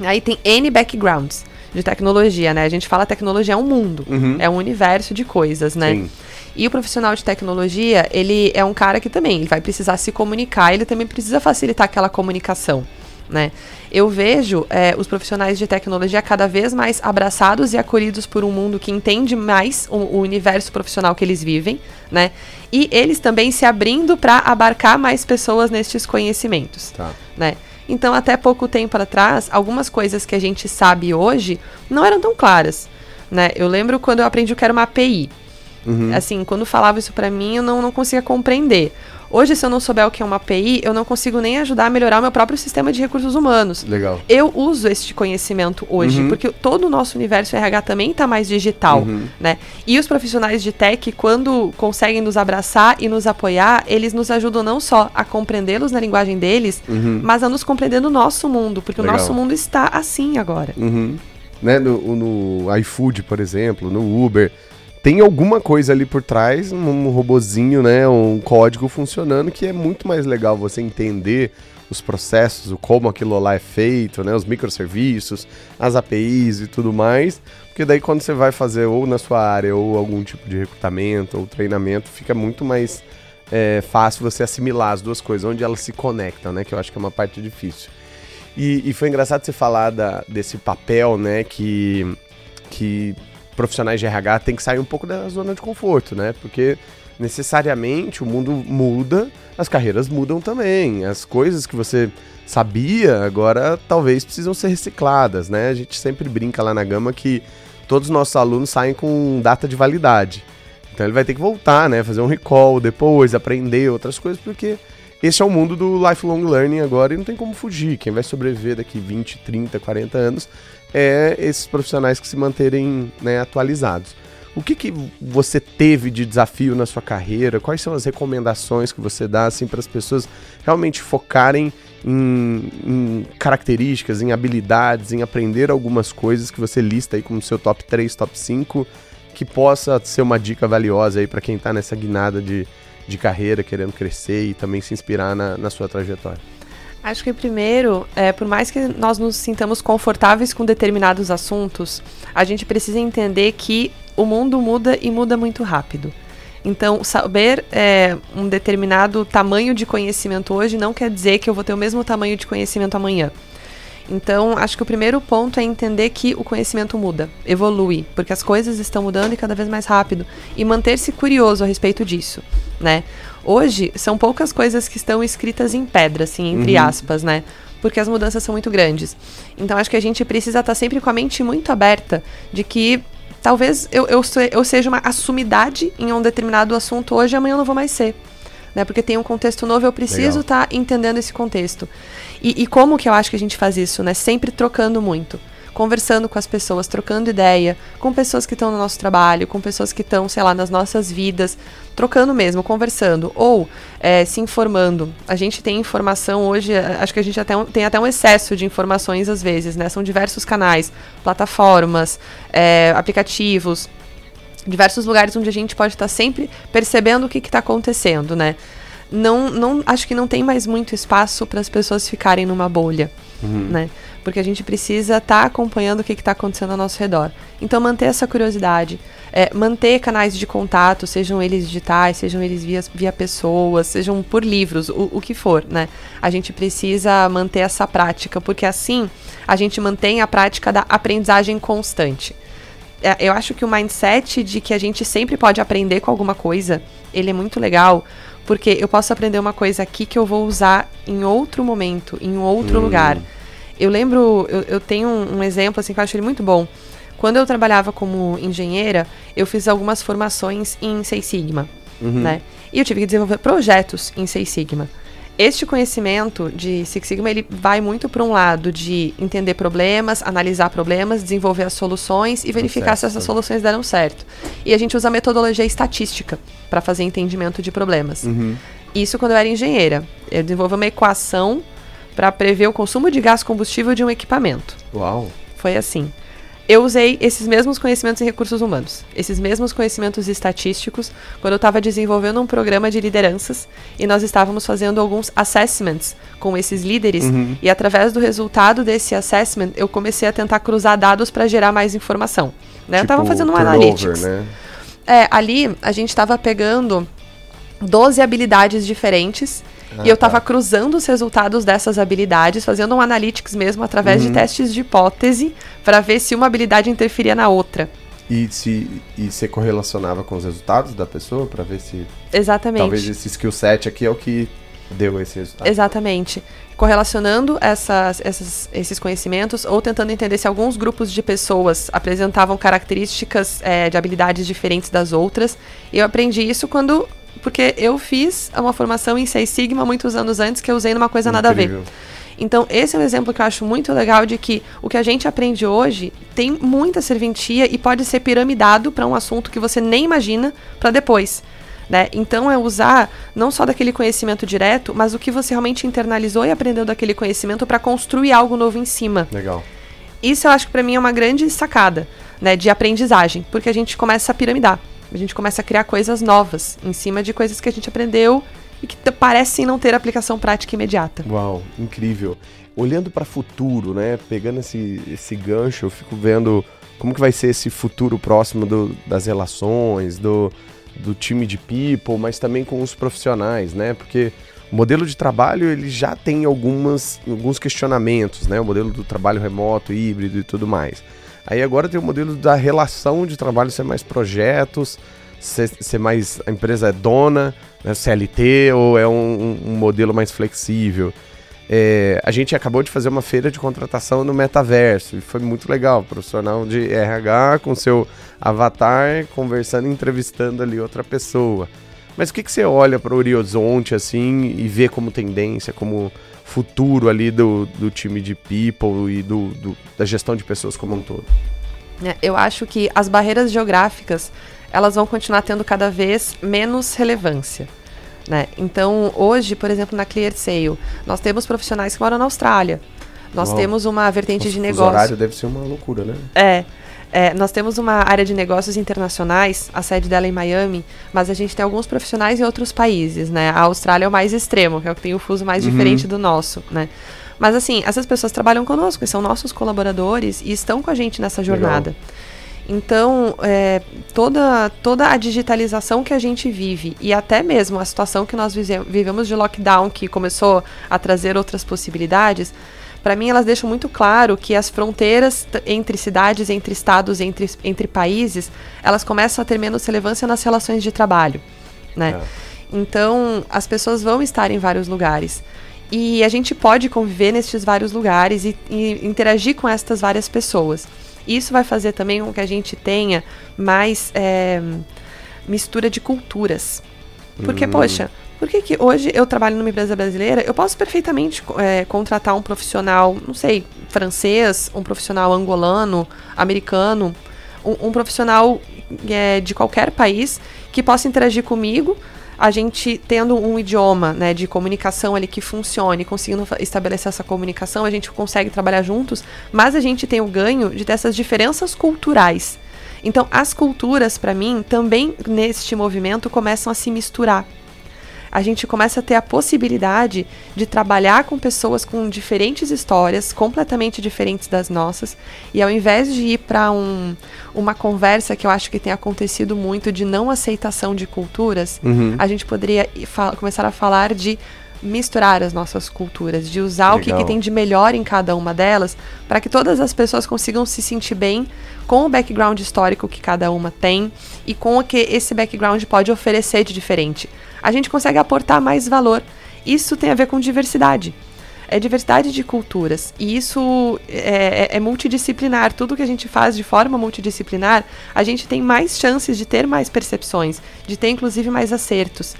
Aí tem N backgrounds de tecnologia, né? A gente fala tecnologia é um mundo, uhum. é um universo de coisas, né? Sim. E o profissional de tecnologia, ele é um cara que também ele vai precisar se comunicar, ele também precisa facilitar aquela comunicação. Né? Eu vejo é, os profissionais de tecnologia cada vez mais abraçados e acolhidos por um mundo que entende mais o, o universo profissional que eles vivem, né? E eles também se abrindo para abarcar mais pessoas nestes conhecimentos, tá. né? Então, até pouco tempo atrás, algumas coisas que a gente sabe hoje não eram tão claras, né? Eu lembro quando eu aprendi o que era uma API. Uhum. Assim, quando falava isso para mim, eu não, não conseguia compreender. Hoje, se eu não souber o que é uma API, eu não consigo nem ajudar a melhorar o meu próprio sistema de recursos humanos. Legal. Eu uso este conhecimento hoje, uhum. porque todo o nosso universo RH também está mais digital, uhum. né? E os profissionais de tech, quando conseguem nos abraçar e nos apoiar, eles nos ajudam não só a compreendê-los na linguagem deles, uhum. mas a nos compreender no nosso mundo, porque Legal. o nosso mundo está assim agora. Uhum. Né, no, no iFood, por exemplo, no Uber, tem alguma coisa ali por trás, um robozinho, né, um código funcionando que é muito mais legal você entender os processos, o como aquilo lá é feito, né, os microserviços, as APIs e tudo mais, porque daí quando você vai fazer ou na sua área ou algum tipo de recrutamento ou treinamento, fica muito mais é, fácil você assimilar as duas coisas, onde elas se conectam, né, que eu acho que é uma parte difícil. E, e foi engraçado você falar da, desse papel, né, que, que profissionais de RH têm que sair um pouco da zona de conforto, né? Porque necessariamente o mundo muda, as carreiras mudam também. As coisas que você sabia agora talvez precisam ser recicladas, né? A gente sempre brinca lá na Gama que todos os nossos alunos saem com data de validade. Então ele vai ter que voltar, né? Fazer um recall depois, aprender outras coisas, porque esse é o mundo do lifelong learning agora e não tem como fugir. Quem vai sobreviver daqui 20, 30, 40 anos é esses profissionais que se manterem né, atualizados. O que, que você teve de desafio na sua carreira? Quais são as recomendações que você dá assim, para as pessoas realmente focarem em, em, características, em habilidades, em aprender algumas coisas que você lista aí como seu top 3, top 5, que possa ser uma dica valiosa aí para quem está nessa guinada de, de carreira, querendo crescer e também se inspirar na, na sua trajetória? Acho que primeiro, é, por mais que nós nos sintamos confortáveis com determinados assuntos, a gente precisa entender que o mundo muda e muda muito rápido. Então, saber é, um determinado tamanho de conhecimento hoje não quer dizer que eu vou ter o mesmo tamanho de conhecimento amanhã. Então, acho que o primeiro ponto é entender que o conhecimento muda, evolui, porque as coisas estão mudando e cada vez mais rápido, e manter-se curioso a respeito disso, né? Hoje, são poucas coisas que estão escritas em pedra, assim, entre uhum. aspas, né? Porque as mudanças são muito grandes. Então, acho que a gente precisa estar sempre com a mente muito aberta de que talvez eu, eu, eu seja uma assumidade em um determinado assunto hoje e amanhã eu não vou mais ser. Né? Porque tem um contexto novo, eu preciso estar tá entendendo esse contexto. E, e, como que eu acho que a gente faz isso, né? Sempre trocando muito conversando com as pessoas, trocando ideia, com pessoas que estão no nosso trabalho, com pessoas que estão, sei lá, nas nossas vidas, trocando mesmo, conversando, ou é, se informando. A gente tem informação hoje, acho que a gente até um, tem até um excesso de informações às vezes, né? São diversos canais, plataformas, é, aplicativos, diversos lugares onde a gente pode estar sempre percebendo o que está acontecendo, né? Não, não, acho que não tem mais muito espaço para as pessoas ficarem numa bolha, uhum. né? porque a gente precisa estar tá acompanhando o que está acontecendo ao nosso redor. Então, manter essa curiosidade, é, manter canais de contato, sejam eles digitais, sejam eles via, via pessoas, sejam por livros, o, o que for, né? A gente precisa manter essa prática, porque assim a gente mantém a prática da aprendizagem constante. É, eu acho que o mindset de que a gente sempre pode aprender com alguma coisa, ele é muito legal, porque eu posso aprender uma coisa aqui que eu vou usar em outro momento, em outro hum. lugar. Eu lembro, eu, eu tenho um, um, exemplo assim que eu acho ele muito bom. Quando eu trabalhava como engenheira, eu fiz algumas formações em Seis Sigma, uhum. né? E eu tive que desenvolver projetos em Seis Sigma. Este conhecimento de Six Sigma ele vai muito para um lado de entender problemas, analisar problemas, desenvolver as soluções e verificar se essas soluções deram certo. E a gente usa a metodologia estatística para fazer entendimento de problemas. Uhum. Isso quando eu era engenheira. Eu desenvolvi uma equação para prever o consumo de gás combustível de um equipamento. Uau! Foi assim. Eu usei esses mesmos conhecimentos em recursos humanos, esses mesmos conhecimentos estatísticos, quando eu estava desenvolvendo um programa de lideranças e nós estávamos fazendo alguns assessments com esses líderes. Uhum. E através do resultado desse assessment, eu comecei a tentar cruzar dados para gerar mais informação. Né? Tipo, eu estava fazendo um analytics. Né? É, ali a gente estava pegando 12 habilidades diferentes ah, e eu estava tá. cruzando os resultados dessas habilidades, fazendo um analytics mesmo através uhum. de testes de hipótese para ver se uma habilidade interferia na outra. E se e você correlacionava com os resultados da pessoa para ver se Exatamente. Talvez esse skill set aqui é o que deu esse resultado. Exatamente. Correlacionando essas, essas, esses conhecimentos ou tentando entender se alguns grupos de pessoas apresentavam características é, de habilidades diferentes das outras. E eu aprendi isso quando porque eu fiz uma formação em Seis Sigma muitos anos antes que eu usei numa coisa Incrível. nada a ver. Então, esse é um exemplo que eu acho muito legal de que o que a gente aprende hoje tem muita serventia e pode ser piramidado para um assunto que você nem imagina para depois. Né? Então, é usar não só daquele conhecimento direto, mas o que você realmente internalizou e aprendeu daquele conhecimento para construir algo novo em cima. Legal. Isso eu acho que para mim é uma grande sacada né, de aprendizagem, porque a gente começa a piramidar. A gente começa a criar coisas novas em cima de coisas que a gente aprendeu e que parecem não ter aplicação prática imediata. Uau, incrível. Olhando para o futuro, né, pegando esse, esse gancho, eu fico vendo como que vai ser esse futuro próximo do, das relações, do, do time de people, mas também com os profissionais, né? Porque o modelo de trabalho ele já tem algumas, alguns questionamentos, né? O modelo do trabalho remoto, híbrido e tudo mais. Aí agora tem o modelo da relação de trabalho ser mais projetos, ser, ser mais. A empresa é dona, né, CLT, ou é um, um modelo mais flexível? É, a gente acabou de fazer uma feira de contratação no metaverso e foi muito legal. Profissional de RH com seu avatar conversando, entrevistando ali outra pessoa. Mas o que, que você olha para o horizonte assim e vê como tendência, como futuro ali do, do time de people e do, do da gestão de pessoas como um todo? É, eu acho que as barreiras geográficas elas vão continuar tendo cada vez menos relevância. Né? Então, hoje, por exemplo, na Clear Sale, nós temos profissionais que moram na Austrália. Nós Uau. temos uma vertente Nossa, de negócio. O horário deve ser uma loucura, né? É. É, nós temos uma área de negócios internacionais, a sede dela é em Miami, mas a gente tem alguns profissionais em outros países, né? A Austrália é o mais extremo, que é o que tem o fuso mais uhum. diferente do nosso, né? Mas assim, essas pessoas trabalham conosco, são nossos colaboradores e estão com a gente nessa jornada. Legal. Então, é, toda, toda a digitalização que a gente vive e até mesmo a situação que nós vivemos de lockdown, que começou a trazer outras possibilidades, para mim elas deixam muito claro que as fronteiras entre cidades, entre estados, entre, entre países, elas começam a ter menos relevância nas relações de trabalho, né? É. Então, as pessoas vão estar em vários lugares. E a gente pode conviver nestes vários lugares e, e interagir com estas várias pessoas. Isso vai fazer também com que a gente tenha mais é, mistura de culturas. Porque, hum. poxa, por que, que hoje eu trabalho numa empresa brasileira, eu posso perfeitamente é, contratar um profissional, não sei, francês, um profissional angolano, americano, um, um profissional é, de qualquer país que possa interagir comigo a gente tendo um idioma né, de comunicação ali que funcione, conseguindo estabelecer essa comunicação, a gente consegue trabalhar juntos, mas a gente tem o ganho de ter essas diferenças culturais. Então, as culturas, para mim, também neste movimento começam a se misturar a gente começa a ter a possibilidade de trabalhar com pessoas com diferentes histórias, completamente diferentes das nossas, e ao invés de ir para um, uma conversa que eu acho que tem acontecido muito de não aceitação de culturas, uhum. a gente poderia começar a falar de misturar as nossas culturas, de usar Legal. o que, que, tem de melhor em cada uma delas, para que todas as pessoas consigam se sentir bem com o background histórico que cada uma tem e com o que esse background pode oferecer de diferente a gente consegue aportar mais valor. Isso tem a ver com diversidade. É diversidade de culturas. E isso é, é, é, multidisciplinar. Tudo que a gente faz de forma multidisciplinar, a gente tem mais chances de ter mais percepções, de ter inclusive mais acertos.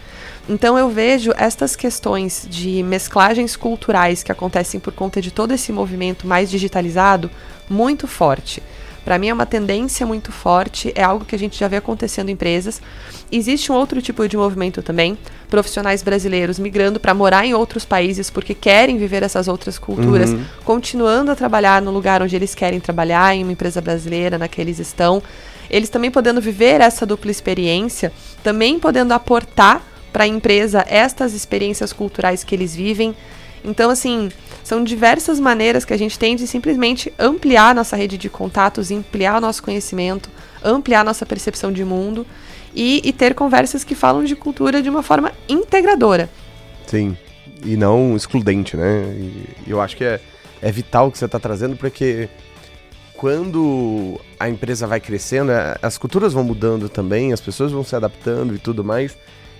Então eu vejo estas questões de mesclagens culturais que acontecem por conta de todo esse movimento mais digitalizado muito forte. Para mim é uma tendência muito forte, é algo que a gente já vê acontecendo em empresas. Existe um outro tipo de movimento também, profissionais brasileiros migrando para morar em outros países porque querem viver essas outras culturas, uhum. continuando a trabalhar no lugar onde eles querem trabalhar, em uma empresa brasileira, na que eles estão. Eles também podendo viver essa dupla experiência, também podendo aportar para a empresa estas experiências culturais que eles vivem. Então, assim, são diversas maneiras que a gente tem de simplesmente ampliar nossa rede de contatos, ampliar nosso conhecimento, ampliar nossa percepção de mundo e, e ter conversas que falam de cultura de uma forma integradora. Sim, e não excludente, né? E eu acho que é, é vital o que você está trazendo, porque quando a empresa vai crescendo, é, as culturas vão mudando também, as pessoas vão se adaptando e tudo mais.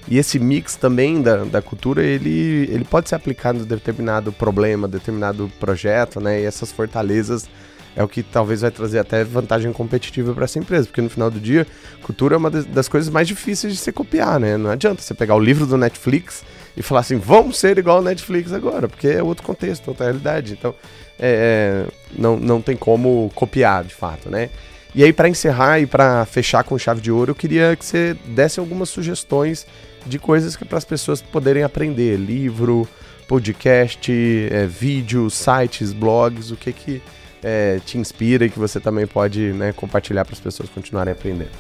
E esse mix também da, da cultura, ele, ele pode ser aplicado em determinado problema, determinado projeto, né? E essas fortalezas é o que talvez vai trazer até vantagem competitiva para essa empresa, porque no final do dia, cultura é uma das coisas mais difíceis de se copiar, né? Não adianta você pegar o livro do Netflix e falar assim, vamos ser igual ao Netflix agora, porque é outro contexto, outra realidade. Então, é, é não, não tem como copiar, de fato, né? E aí, para encerrar e para fechar com chave de ouro, eu queria que você desse algumas sugestões de coisas que para as pessoas poderem aprender, livro, podcast, é, vídeo, sites, blogs, o que que é, te inspira e que você também pode né, compartilhar para as pessoas continuarem aprendendo.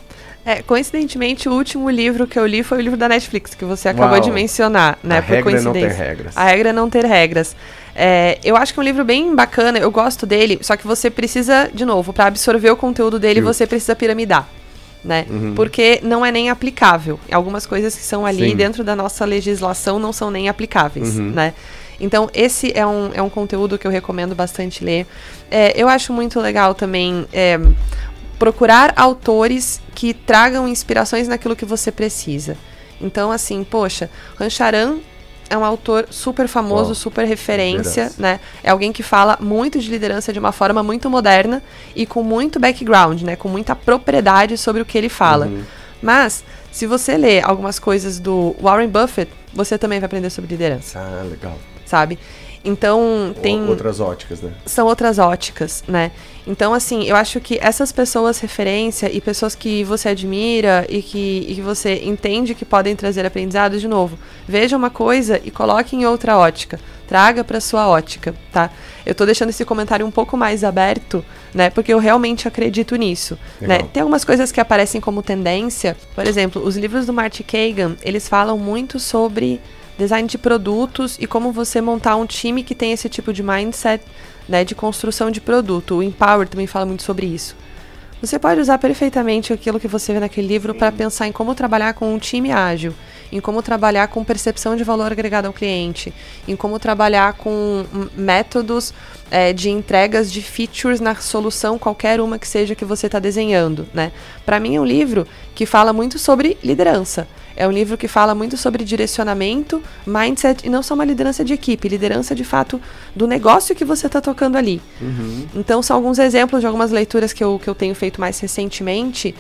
É, coincidentemente, o último livro que eu li foi o livro da Netflix, que você acabou Uau. de mencionar, né? A por regra coincidência. É não ter regras. A regra é não ter regras. É, eu acho que é um livro bem bacana, eu gosto dele, só que você precisa, de novo, para absorver o conteúdo dele, você precisa piramidar né? Uhum. Porque não é nem aplicável. Algumas coisas que são ali Sim. dentro da nossa legislação não são nem aplicáveis, uhum. né? Então, esse é um, é um conteúdo que eu recomendo bastante ler. É, eu acho muito legal também. É, procurar autores que tragam inspirações naquilo que você precisa. Então, assim, poxa, Rancharan é um autor super famoso, super referência, liderança. né? É alguém que fala muito de liderança de uma forma muito moderna e com muito background, né? Com muita propriedade sobre o que ele fala. Uhum. Mas, se você ler algumas coisas do Warren Buffett, você também vai aprender sobre liderança. Ah, legal. Sabe? Então, tem. Outras óticas, né? São outras óticas, né? Então, assim, eu acho que essas pessoas referência e pessoas que você admira e que, e que você entende que podem trazer aprendizado, de novo, veja uma coisa e coloque em outra ótica. Traga para sua ótica, tá? Eu tô deixando esse comentário um pouco mais aberto, né? Porque eu realmente acredito nisso, né? Tem algumas coisas que aparecem como tendência. Por exemplo, os livros do Marty Kagan, eles falam muito sobre design de produtos e como você montar um time que tem esse tipo de mindset né, de construção de produto. O Empower também fala muito sobre isso. Você pode usar perfeitamente aquilo que você vê naquele livro para pensar em como trabalhar com um time ágil, em como trabalhar com percepção de valor agregado ao cliente, em como trabalhar com métodos é, de entregas de features na solução, qualquer uma que seja que você está desenhando. Né? Para mim, é um livro que fala muito sobre liderança. É um livro que fala muito sobre direcionamento, mindset e não só uma liderança de equipe, liderança de fato do negócio que você está tocando ali. Uhum. Então, são alguns exemplos de algumas leituras que eu, que eu tenho feito mais recentemente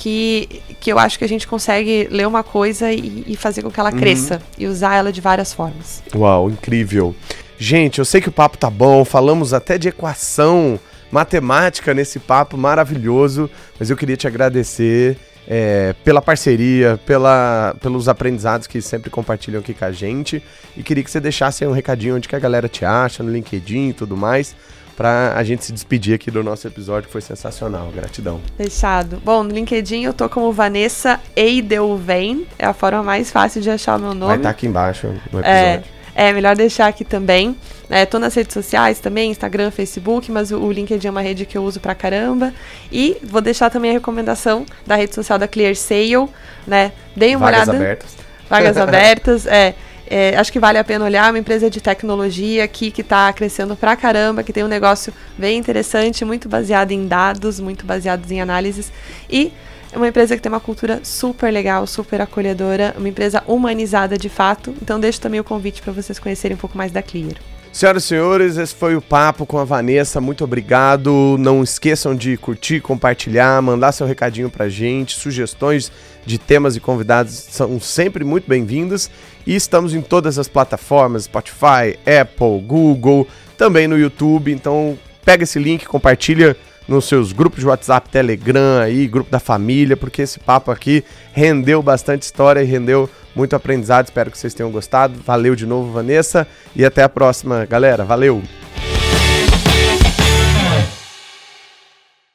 que, que eu acho que a gente consegue ler uma coisa e, e fazer com que ela uhum. cresça e usar ela de várias formas. Uau, incrível. Gente, eu sei que o papo tá bom, falamos até de equação matemática nesse papo maravilhoso, mas eu queria te agradecer é, pela parceria, pela, pelos aprendizados que sempre compartilham aqui com a gente. E queria que você deixasse um recadinho onde que a galera te acha, no LinkedIn e tudo mais, para a gente se despedir aqui do nosso episódio, que foi sensacional. Gratidão. Fechado. Bom, no LinkedIn eu tô como Vanessa Eidelven, é a forma mais fácil de achar o meu nome. Vai estar tá aqui embaixo no é, episódio. É, é melhor deixar aqui também. É, tô nas redes sociais também, Instagram, Facebook, mas o, o, LinkedIn é uma rede que eu uso pra caramba. E vou deixar também a recomendação da rede social da Clear Sale, né? Deem uma Vagas olhada. Abertas. Vagas abertas. É, é, acho que vale a pena olhar, uma empresa de tecnologia aqui que está crescendo pra caramba, que tem um negócio bem interessante, muito baseado em dados, muito baseados em análises. E é uma empresa que tem uma cultura super legal, super acolhedora, uma empresa humanizada de fato. Então deixo também o convite para vocês conhecerem um pouco mais da Clear. Senhoras e senhores, esse foi o papo com a Vanessa. Muito obrigado. Não esqueçam de curtir, compartilhar, mandar seu recadinho pra gente. Sugestões de temas e convidados são sempre muito bem-vindas. E estamos em todas as plataformas: Spotify, Apple, Google, também no YouTube. Então, pega esse link, compartilha nos seus grupos de WhatsApp, Telegram aí, grupo da família, porque esse papo aqui rendeu bastante história e rendeu muito aprendizado. Espero que vocês tenham gostado. Valeu de novo, Vanessa, e até a próxima, galera. Valeu!